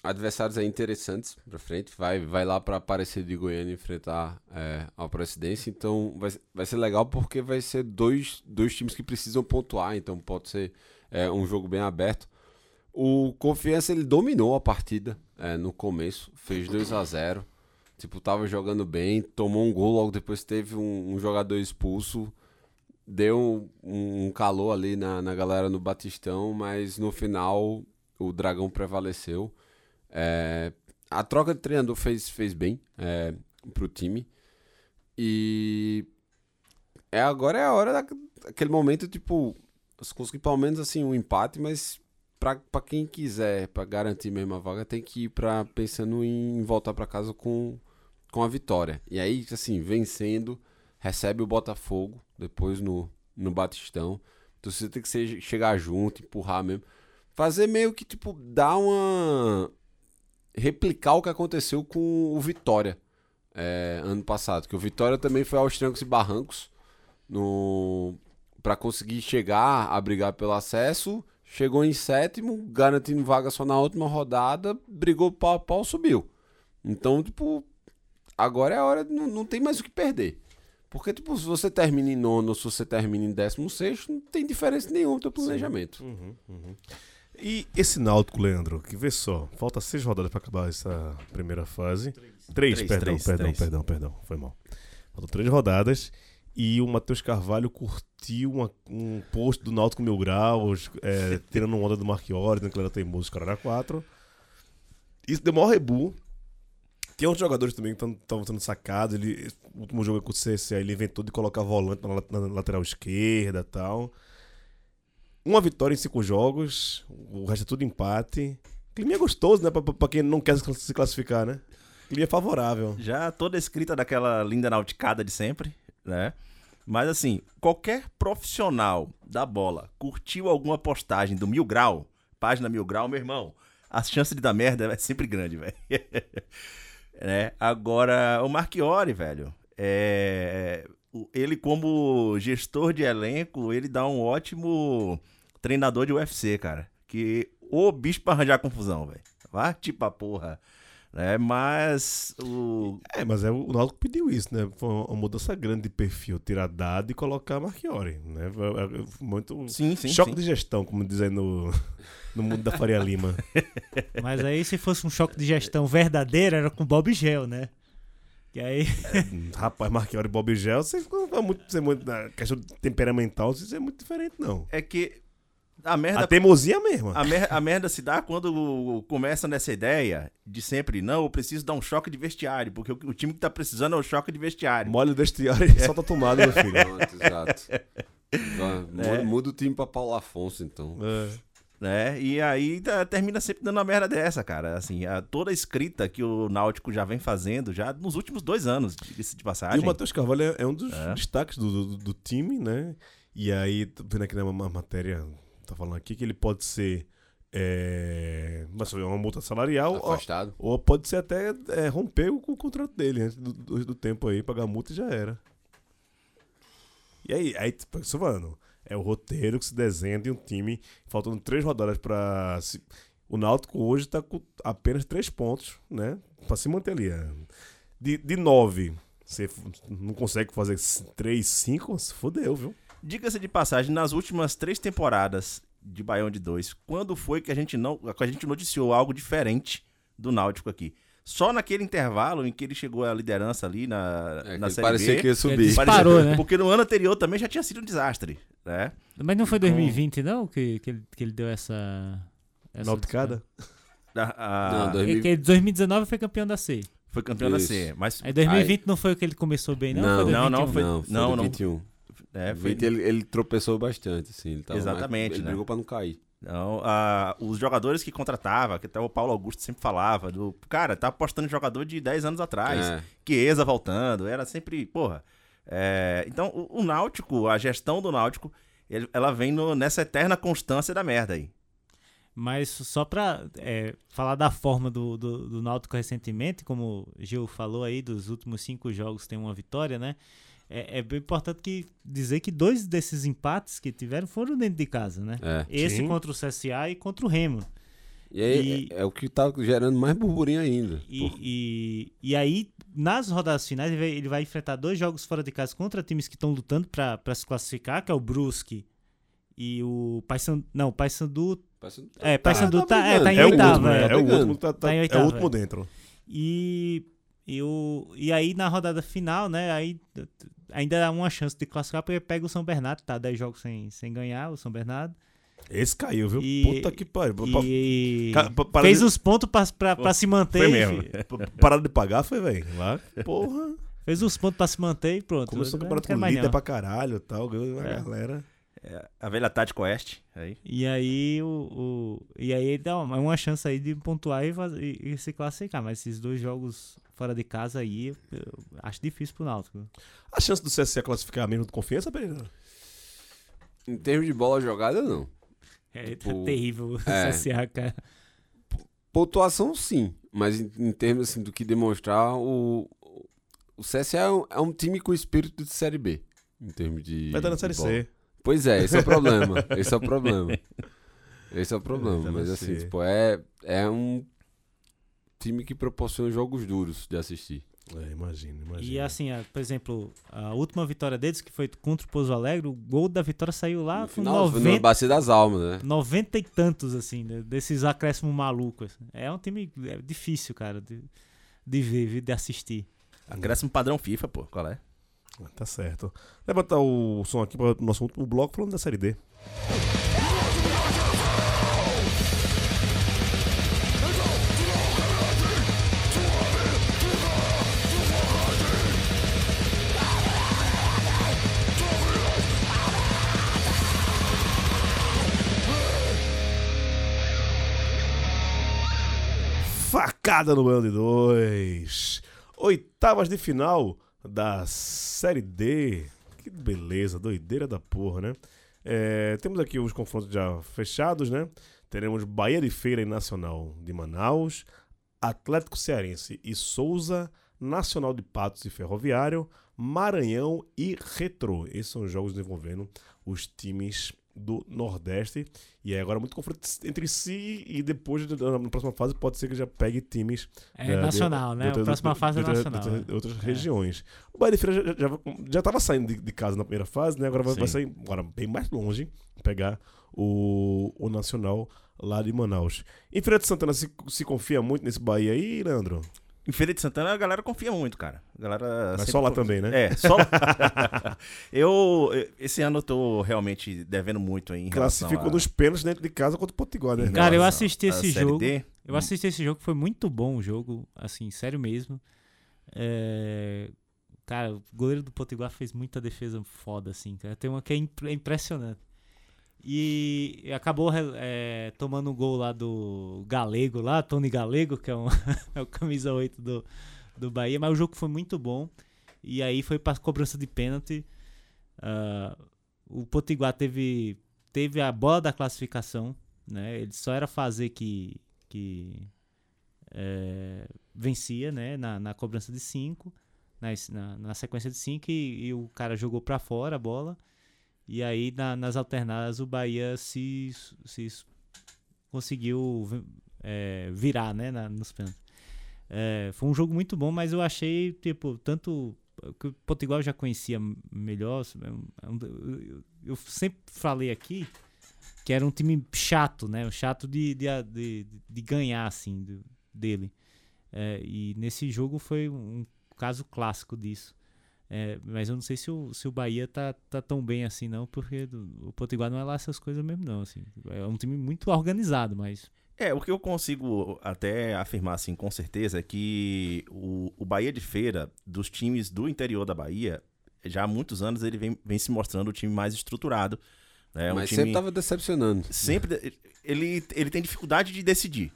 adversários aí interessantes pra frente. Vai, vai lá pra aparecer de Goiânia enfrentar é, a presidência. Então vai, vai ser legal porque vai ser dois, dois times que precisam pontuar. Então pode ser é, um jogo bem aberto. O Confiança ele dominou a partida é, no começo, fez 2 a 0 Tipo, tava jogando bem, tomou um gol, logo depois teve um, um jogador expulso deu um, um calor ali na, na galera no Batistão, mas no final o Dragão prevaleceu. É, a troca de treinador fez, fez bem é, pro time. E é, agora é a hora da- daquele momento, tipo, se conseguir pelo menos assim um empate, mas pra quem quiser, pra garantir mesmo a vaga, tem que ir pra, pensando em voltar pra casa com, com a vitória. E aí, assim, vencendo, recebe o Botafogo depois no, no Batistão. Então você tem que ser- chegar junto, empurrar mesmo. Fazer meio que, tipo, dar uma. replicar o que aconteceu com o Vitória é, ano passado. Que o Vitória também foi aos trancos e barrancos no para conseguir chegar a brigar pelo acesso. Chegou em sétimo, garantindo vaga só na última rodada, brigou pau a pau, subiu. Então, tipo, agora é a hora, não, não tem mais o que perder. Porque, tipo, se você termina em nono ou se você termina em décimo sexto, não tem diferença nenhuma no teu planejamento. E esse Náutico, Leandro, que vê só, falta seis rodadas pra acabar essa primeira fase. Três, Três, perdão, três, perdão, três. perdão, perdão, foi mal. Faltam três rodadas e o Matheus Carvalho curtiu uma- um post do Náutico Mil Graus, é, tirando onda do Marchiori, ele era teimoso, cara era quatro. Isso deu maior rebu. Tem outros jogadores também que estavam sendo sacados. Ele, o último jogo com o CSA, ele inventou de colocar volante na, na lateral esquerda e tal. Uma vitória em cinco jogos, o resto é tudo empate. Clima é gostoso, né? Pra, pra- quem não quer se classificar, né? Clima é favorável. Já toda escrita daquela linda nauticada de sempre, né? Mas assim, qualquer profissional da bola curtiu alguma postagem do Mil Grau, página Mil Grau, meu irmão, a chance de dar merda é sempre grande, velho. né? Agora, o Marchiori, velho, é... ele como gestor de elenco, ele dá um ótimo treinador de UFC, cara. Que o bicho pra arranjar confusão, velho. Vai tipo a porra. Né? Mas o, É, mas é, o Náutico pediu isso, né? Foi uma mudança grande de perfil, tirar dado e colocar Marchiori, né? Foi- é- é Muito Sim, sim, choque sim. de gestão, como dizem no, no mundo da Faria Lima. Mas aí, se fosse um choque de gestão verdadeiro, era com Bob Gel, né? Que aí, Rapaz, Marquiori e Bob Gel, você ficou é muito, você é muito. Na questão temperamental, isso é muito diferente, não. É que a merda A teimosia é a mer- a merda se dá quando começa nessa ideia de sempre, não, eu preciso dar um choque de vestiário, porque o, o time que tá precisando é o choque de vestiário. Molha o vestiário e solta a tomada, meu filho. Exato. É. muda o time pra Paulo Afonso, então. É. né? E aí tá- termina sempre dando uma merda dessa, cara. Assim, a, toda a escrita que o Náutico já vem fazendo já nos últimos dois anos, de E passagem. o Matheus Carvalho é, é um dos É. destaques do, do, do time, né? E aí, tô vendo aqui na ma- matéria, tá falando aqui que ele pode ser. É, mas é uma multa salarial ou, Afastado. ou pode ser até é, romper o, o contrato dele antes do, do, do tempo aí, pagar a multa e já era. E aí, aí tipo, isso falando, é o roteiro que se desenha de um time faltando três rodadas pra. Se, o Náutico hoje tá com apenas três pontos, né? Pra se manter ali. é. De, de nove, você não consegue fazer três, cinco, fodeu, viu? Diga-se de passagem, nas últimas três temporadas de Baião de 2, quando foi que a gente não. que a gente noticiou algo diferente do Náutico aqui? Só naquele intervalo em que ele chegou à liderança ali na, É, na que Série parecia B. que ia subir. Ele Parou, né? Porque no ano anterior também já tinha sido um desastre, né? mas não foi Com- 2020, não, que, que, ele, que ele deu essa. essa Nauticada. A- a- Não, dois- Que, que 2019 foi campeão da C. Foi campeão da Isso. C. Mas Aí 2020 não foi o que ele começou bem, não? Não, foi não, não, 2021? foi- Não, foi não, do não. 21. É, foi, 20 ele, ele tropeçou bastante, assim. Ele tava Exatamente, mais- Ele né? brigou pra não cair. Não, ah, os jogadores que contratava, que até o Paulo Augusto sempre falava, do cara, tá apostando em jogador de 10 anos atrás, É. Chiesa voltando, era sempre, porra. é, então, o, o Náutico, a gestão do Náutico, ele- ela vem no- nessa eterna constância da merda aí. Mas só pra é, falar da forma do, do, do Náutico recentemente, como o Gil falou aí, dos últimos cinco jogos tem uma vitória, né? É, é bem importante que dizer que dois desses empates que tiveram foram dentro de casa, né? É. Esse Sim. contra o CSA e contra o Remo. E aí E- é, é o que tá gerando mais burburinho ainda. E, e, e aí, nas rodadas finais, ele vai, ele vai enfrentar dois jogos fora de casa contra times que estão lutando pra pra se classificar, que é o Brusque e o Paysandu. Não, o Paysandu. Parece- É, Paysandu tá, é, brigando. tá em É o oitava. é. o último, tá, tá- Tá em é o último dentro. E, e, o, e aí, na rodada final, né? Aí ainda há uma chance de classificar, porque pega o São Bernardo, tá 10 jogos sem, sem ganhar, o São Bernardo. Esse caiu, viu? E- Puta que pariu. Pa- E fez de- os pontos pra, pra, pra se manter. Foi mesmo. fi. Pa- Parada de pagar foi, velho. Lá, porra. Fez os pontos pra se manter e pronto. Começou o campeonato com líder não. pra caralho e tal. Ganhou uma É. galera. É, a velha tática oeste, aí. E aí, o, o- e aí dá uma, uma chance aí de pontuar e, faz- e- e se classificar. Mas esses dois jogos fora de casa aí, eu acho difícil pro Náutico. A chance do CSA classificar mesmo de confiança, Pereira? Em termos de bola jogada, não. É, Tipo, tá terrível o é. CSA, cara. Pontuação, sim. Mas em, em termos assim, do que demonstrar, o, o CSA é um, é um time com espírito de Série B. Em termos de. Vai estar na Série bola. C. Pois é, esse é o problema. esse é o problema. Esse é o problema. Mas assim, tipo, é, é um time que proporciona jogos duros de assistir. É, imagina, imagina. E assim, a- por exemplo, a última vitória deles, que foi contra o Pouso Alegre, o gol da vitória saiu lá no com final, foi 90, na Bacia das Almas, né? 90 e tantos, assim, né, desses acréscimos malucos. assim. É um time é difícil, cara, de, de ver, de assistir. Acréscimo padrão FIFA, pô, qual é? Tá certo. Levantar o som aqui para o nosso último bloco falando da Série D. Facada no Bando de Dois. Oitavas de final da Série D. Que beleza, doideira da porra, né? É, temos aqui os confrontos já fechados, né? Teremos Bahia de Feira e Nacional de Manaus, Atlético Cearense e Souza, Nacional de Patos e Ferroviário, Maranhão e Retrô. Esses são os jogos envolvendo os times do Nordeste. E é agora muito confronto entre si e depois, na próxima fase, pode ser que já pegue times É nacional, de- né? de a outras- próxima de- fase é de nacional. de outras- outras É. regiões. O Bahia de Feira já, já, já tava saindo de, de casa na primeira fase, né? Agora vai, vai sair agora bem mais longe, pegar o, o Nacional lá de Manaus. Em Feira de Santana se, se confia muito nesse Bahia aí, Leandro? Em Feira de Santana a galera confia muito, cara. A galera Mas só lá confia. também, né? É, só lá. eu, esse ano eu tô realmente devendo muito aí Classificou a- nos pênaltis dentro de casa contra o Potiguar, né? Cara, eu assisti esse jogo. D. Eu assisti esse jogo, foi muito bom o jogo, assim, sério mesmo. É, Cara, o goleiro do Potiguar fez muita defesa foda, assim, cara. Tem uma que é impre- impressionante. E acabou é, tomando um gol lá do Galego, lá, Tony Galego, que é, um, é o camisa 8 do, do Bahia. Mas o jogo foi muito bom. E aí foi pra cobrança de pênalti. Ah, o Potiguar teve, teve a bola da classificação, né? Ele só era fazer que, que é, vencia, né? Na, na cobrança de 5, na, na, sequência de 5 e, e o cara jogou pra fora a bola. E aí na- nas alternadas o Bahia se, se conseguiu é, virar, né? na- nos pênaltis. É, foi um jogo muito bom, mas eu achei, tipo, tanto que o eu já conhecia melhor. é um- Eu, sempre falei aqui que era um time chato, né? Chato de, de, de, de ganhar, assim, dele. É, e nesse jogo foi um caso clássico disso. É, mas eu não sei se o, se o Bahia tá, tá tão bem assim, não, porque do- o Potiguar não é lá essas coisas mesmo, não. Assim. É um time muito organizado, mas. É, o que eu consigo até afirmar, assim, com certeza, é que o, o Bahia de Feira, dos times do interior da Bahia, já há muitos anos ele vem, vem se mostrando o time mais estruturado. Né? Um Mas time- sempre tava decepcionando. sempre ele, ele tem dificuldade de decidir.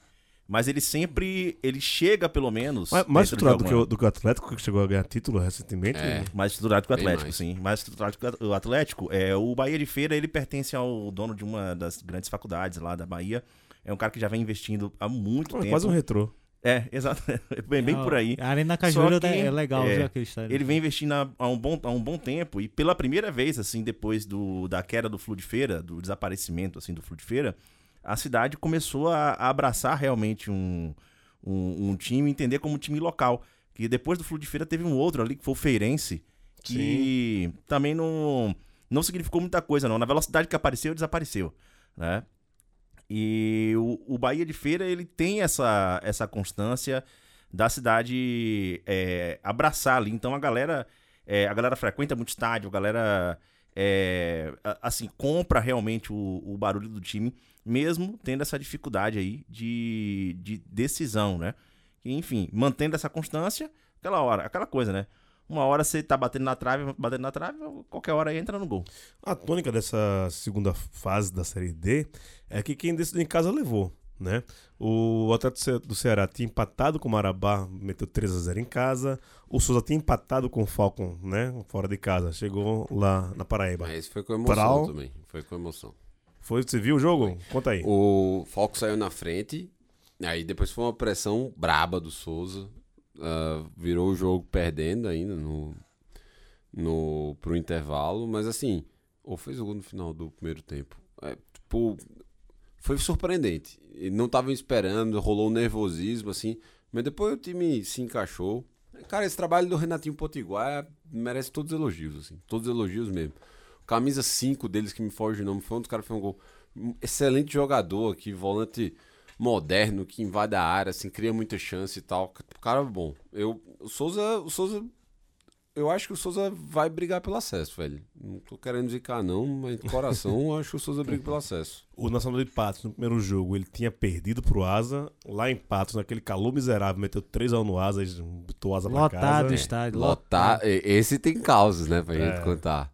Mas ele sempre. Ele chega, pelo menos. Mais, mais estruturado do que, o, alguma- do que o Atlético, que chegou a ganhar título recentemente. É. Mais estruturado que o Atlético, mais. sim. Mais estruturado que o Atlético. É, o Bahia de Feira, ele pertence ao dono de uma das grandes faculdades lá da Bahia. É um cara que já vem investindo há muito Pô, é tempo. quase um retrô. É, exato. bem, bem por aí. A Arena que, é legal, é, viu aquele estádio? Ele vem investindo há, há um bom, há um bom tempo e pela primeira vez, assim, depois do, da queda do Flu de Feira, do desaparecimento, assim, do Flu de Feira, a cidade começou a, a abraçar realmente um, um, um time, entender como um time local. Que depois do Flu de Feira teve um outro ali, que foi o Feirense, que também não, não significou muita coisa, não. Na velocidade que apareceu, desapareceu, né? E o, o Bahia de Feira, ele tem essa, essa constância da cidade é, abraçar ali. Então a galera, é, a galera frequenta muito estádio, a galera é, assim compra realmente o, o barulho do time, mesmo tendo essa dificuldade aí de, de decisão, né? Enfim, mantendo essa constância, aquela hora, aquela coisa, né? Uma hora você tá batendo na trave, batendo na trave, qualquer hora entra no gol. A tônica dessa segunda fase da Série D é que quem decidiu em casa levou, né? O Atlético do Ceará tinha empatado com o Marabá, meteu 3 a 0 em casa. O Souza tinha empatado com o Falcon, né? Fora de casa. Chegou lá na Paraíba. Mas foi com emoção também. Foi com emoção. Foi, você viu o jogo? Conta aí. O Falco saiu na frente. Aí depois foi uma pressão braba do Souza. ah, virou o jogo perdendo ainda no, no, pro intervalo. Mas assim, ou fez o gol no final do primeiro tempo. É, tipo, foi surpreendente. Não estavam esperando, rolou um nervosismo, assim. Mas depois o time se encaixou. Cara, esse trabalho do Renatinho Potiguar merece todos os elogios, assim. Todos os elogios mesmo. Camisa 5 deles, que me foge o nome, foi um dos caras que fez um gol. Excelente jogador aqui, volante moderno, que invade a área, assim, cria muita chance e tal. Cara bom. Eu, o Souza, o Souza, eu acho que o Souza vai brigar pelo acesso, velho. Não tô querendo zicar não, mas de coração eu acho que o Souza briga pelo acesso. O Nacional de Patos, no primeiro jogo, ele tinha perdido pro Asa. Lá em Patos, naquele calor miserável, meteu 3 a 1 no Asa, botou o Asa pra Lotado casa. o estádio. Lotar, e- esse tem causas, né, pra gente É. contar.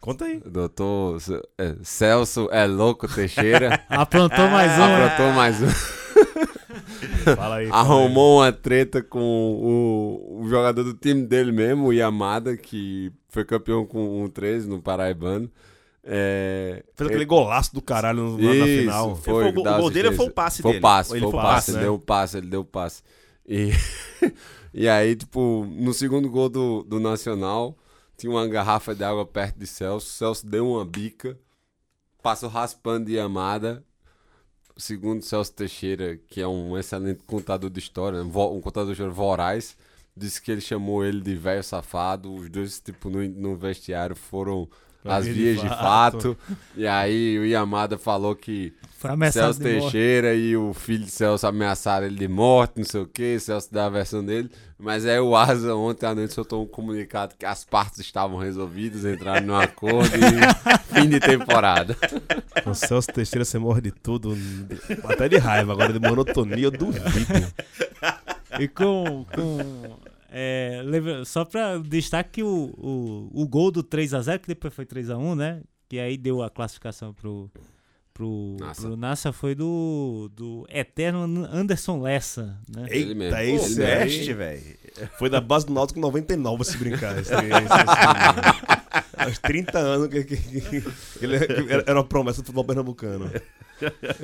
Conta aí. Doutor é, Celso é louco Teixeira Aprontou mais um. né? aprontou mais um. Fala aí. fala aí. Arrumou uma treta com o, o jogador do time dele mesmo, o Yamada, que foi campeão com um 13 no Paraibano. É, Fez aquele golaço do caralho no- na, na Isso, final. Foi, Foi o gol- dá o gol dele foi o passe foi dele? O passe, ele foi o passe, passe, ele né? deu o passe, ele deu o passe. E, e aí, tipo, no segundo gol do, do Nacional, tinha uma garrafa de água perto de Celso. Celso deu uma bica, passou raspando de Yamada. Segundo Celso Teixeira, que é um excelente contador de história, um vo- um contador de história voraz, disse que ele chamou ele de velho safado. Os dois, tipo, no, no vestiário foram as vias de fato. E aí o Yamada falou que Celso de morte. Teixeira e o filho de Celso ameaçaram ele de morte, não sei o que, Celso dá a versão dele. Mas aí o Asa ontem à noite soltou um comunicado que as partes estavam resolvidas, entraram num acordo e fim de temporada. O Celso Teixeira, você morre de tudo. Até de raiva, agora de monotonia, eu duvido. E com. com é, lembra- só pra destaque que o, o, o gol do 3x0, que depois foi 3x1, né? Que aí deu a classificação pro. Pro Nassa. pro Nassa foi do, do eterno Anderson Lessa, né? Ele mesmo. Eita, esse Ele Veste, aí velho. foi da base do Náutico em 99, se brincar. Esse, esse, esse, Aos 30 anos que, que- que- que ele era era uma promessa do futebol pernambucano.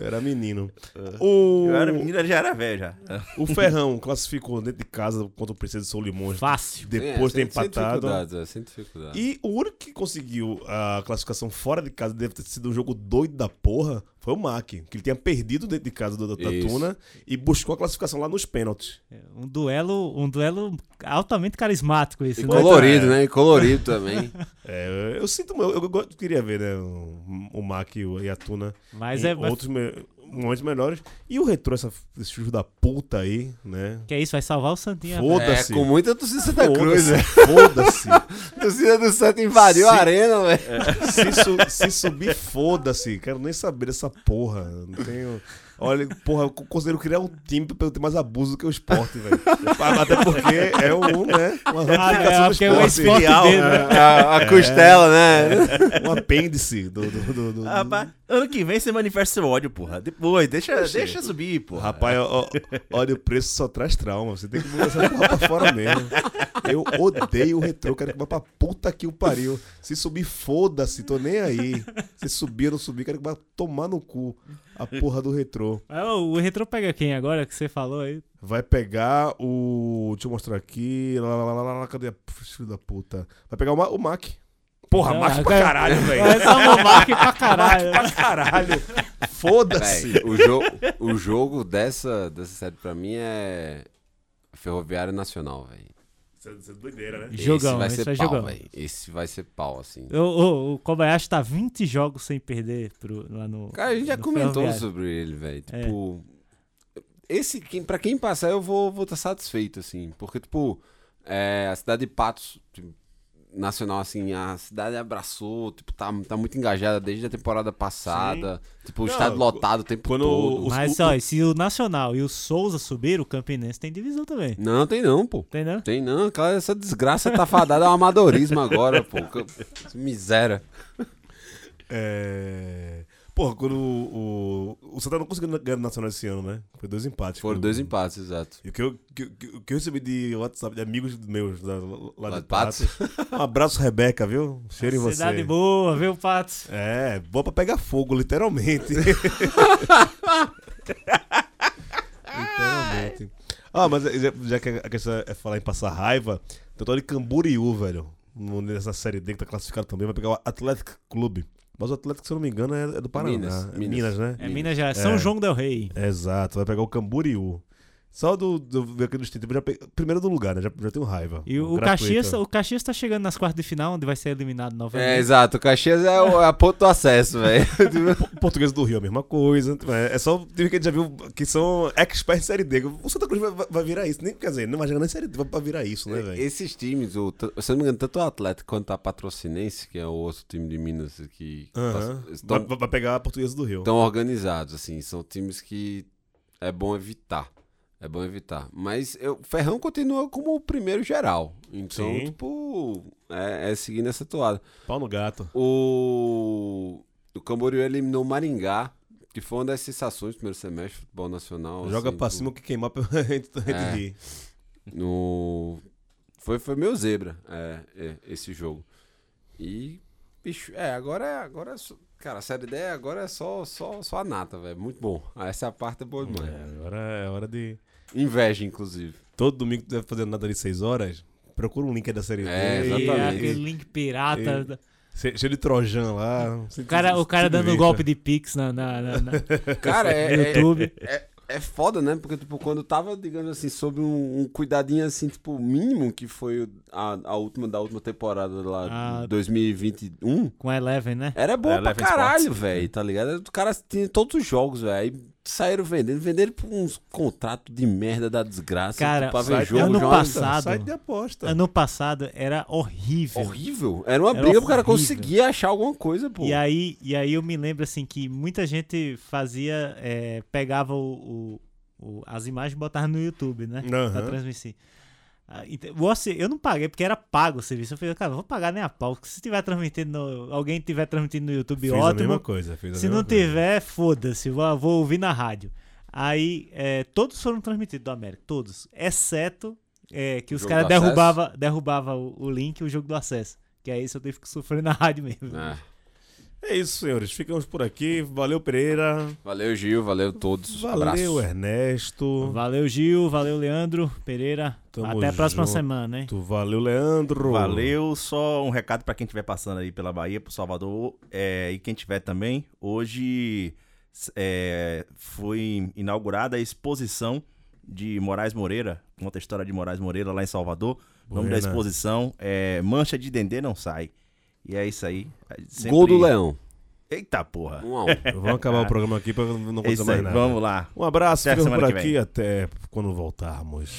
Era menino. O, Eu era menino, ele já era velho já. o Ferrão classificou dentro de casa contra o Princesa de São Limões. Fácil. Depois de ter Sem- sem empatado. dificuldades, é, sem dificuldade. E o único que conseguiu a classificação fora de casa, deve ter sido um jogo doido da porra, foi o Mac. Que ele tinha perdido dentro de casa do, da Isso. Tuna e buscou a classificação lá nos pênaltis. Um duelo, um duelo altamente carismático esse, E né? colorido, né? E colorido também. É, eu sinto, eu, eu, queria ver, né, o, o Mac e o- a Tuna Mas em é. mas- outros me- momentos melhores. E o retrô, essa, esse filho da puta aí, né? Que é isso, vai salvar o Santinha. É, Foda-se. com muita torcida Santa Cruz, Foda-se. né? Foda-se. torcida do Santa invadiu a Sim. arena, velho. se, su- se subir, foda-se. Quero nem saber dessa porra. Não tenho. Olha, porra, eu considero criar um time pra eu ter mais abuso do que o esporte, velho. Até porque é um, né? Uma Ah, é, ramificação do porque é o esporte. esporte Filial, dele, né? A, a costela, né? Um apêndice do. do, do, do- Rapaz, ano que vem você manifesta seu ódio, porra. Depois, deixa, deixa subir, porra. Rapaz, ó, olha, o preço só traz trauma. Você tem que mudar essa porra pra fora mesmo. Eu odeio o retrô, quero que vá pra puta que o pariu. Se subir, foda-se, tô nem aí. Se subir ou não subir, quero que vá tomar no cu a porra do retrô. Ah, O Retro pega quem agora que você falou aí? Vai pegar o. Deixa eu mostrar aqui. Lá, lá, lá, lá, lá, cadê a filho da puta? Vai pegar o, Ma- o Mac. Porra, Ah, Mac pra cara- caralho, velho. Vai dar uma marca pra caralho. Pra caralho. Foda-se. O, jo o jogo dessa, dessa série pra mim é Ferroviário Nacional, velho. Isso é doideira, né? Jogão, esse vai esse ser vai pau. Esse vai ser pau, assim. O, o, o Kobayashi tá 20 jogos sem perder pro, lá no. Cara, a gente já comentou Ferroviário. sobre ele, velho. É. Tipo, esse, quem, pra quem passar, eu vou estar vou tá satisfeito, assim. Porque, tipo, é, a cidade de Patos, tipo, nacional, assim, a cidade abraçou, tipo, tá, tá muito engajada desde a temporada passada. Tipo, o Não, estádio lotado o tempo todo. o- Mas, o- ó, se o Nacional e o Souza subir, o Campinense tem divisão também. Não, tem não, pô. Tem, não? Tem não, cara, essa desgraça tá fadada ao amadorismo agora, pô. Miséria. É. Porra, quando o. O, o Santa não conseguiu ganhar o Nacional esse ano, né? Foi dois empates. Foram dois eu- empates, exato. E o que eu, que, que- o que eu recebi de WhatsApp de amigos meus da, lá, Lá de Patos? Patos. Um abraço, Rebeca, viu? Cheiro em você. Cidade boa, viu, Patos? É, boa pra pegar fogo, literalmente. literalmente. Ah, mas já, já que a questão é falar em passar raiva, tem o tal de Camboriú, velho. Nessa série D que tá classificado também, vai pegar o Atlético Clube. Mas o Atlético, se eu não me engano, é, é do Paraná. Minas, é Minas. Minas, né? É Minas Gerais. São É. João Del Rei. Exato, vai pegar o Camboriú. Só do, do ver aqui do instinto, já pe- primeiro do lugar, né? Já, já tenho raiva. E o, o. Caxias, o Caxias tá chegando nas quartas de final, onde vai ser eliminado É, novamente. exato. O Caxias é, o, é a ponto do acesso, velho. Po- Português do Rio, a mesma coisa. É é só o time que a gente já viu que são experts em Série D. O Santa Cruz vai, vai- vai virar isso. Nem, quer dizer, não vai chegar nem Série D, vai virar isso, né, velho? Esses times, o, se eu não me engano, tanto o Atlético quanto a Patrocinense, que é o outro time de Minas que Aham. Vai, estão vai- vai pegar a Portuguesa do Rio. tão organizados, assim. São times que é bom evitar. É bom evitar. Mas eu, o Ferrão continua como o primeiro geral. Então, Sim. tipo, é, é seguir nessa toada. Pau no gato. O, o Camboriú eliminou o Maringá, que foi uma das sensações do primeiro semestre do futebol nacional. Joga assim, pra do- cima que queimar pra gente, É. rir. No... Foi, foi meu zebra, é, é, esse jogo. E, bicho, é, agora é. Agora é cara, a série D agora é só, só, só a nata, velho. Muito bom. Essa parte é boa demais. É, agora é hora de. Inveja, inclusive. Todo domingo que deve fazer nada de 6 horas, procura um link aí da série É, exatamente. aquele link pirata. che- Cheio de Trojan lá. O cara, o cara dando golpe de Pix na, na, na- na- Cara, é, no é, YouTube. é, É foda, né? Porque, tipo, quando tava, digamos assim, sob um, um cuidadinho, assim, tipo, mínimo, que foi o- a, a última da última temporada lá, Ah. 2021, Com a Eleven, né? era boa É, pra Eleven caralho, velho, tá ligado? Os caras tinham todos os jogos, velho. Aí saíram vendendo, venderam por uns contratos de merda da desgraça. Cara, pra ver Site jogo, ano jogo. passado- Site de aposta. Ano passado era horrível. Horrível. Era uma Era briga pro cara conseguir achar alguma coisa, pô. E aí, e aí eu me lembro assim que muita gente fazia, é, pegava o, o- o- as imagens e botava no YouTube, né? Aham. Pra transmitir. Ah, você, eu não paguei porque era pago o serviço. Eu falei, cara, vou pagar nem a pau. Se tiver transmitindo, no- alguém tiver transmitindo no YouTube, Fiz a ótimo. mesma coisa. Fiz a Se mesma não coisa. tiver, foda-se, vou, vou ouvir na rádio. Aí, é, todos foram transmitidos do América, todos, exceto é, que O os caras acesso? derrubavam derrubava o, o link e o jogo do acesso. Que aí isso eu tive que sofrer na rádio mesmo. É. É isso, senhores. Ficamos por aqui. Valeu, Pereira. Valeu, Gil. Valeu todos. Valeu, Abraço. Ernesto. Valeu, Gil. Valeu, Leandro Pereira. Tamo Até a próxima junto. semana, hein? Valeu, Leandro. Valeu, só um recado pra quem estiver passando aí pela Bahia, pro Salvador, é, e quem tiver também. Hoje é, foi inaugurada a exposição de Moraes Moreira, conta a história de Moraes Moreira lá em Salvador. O nome da exposição é Mancha de Dendê Não Sai. E é isso aí. Sempre- Gol do Leão. Eita porra. Um a um. Vamos acabar o programa aqui pra não É acontecer mais nada. vamos lá. Um abraço, Até ficamos por aqui vem. até quando voltarmos.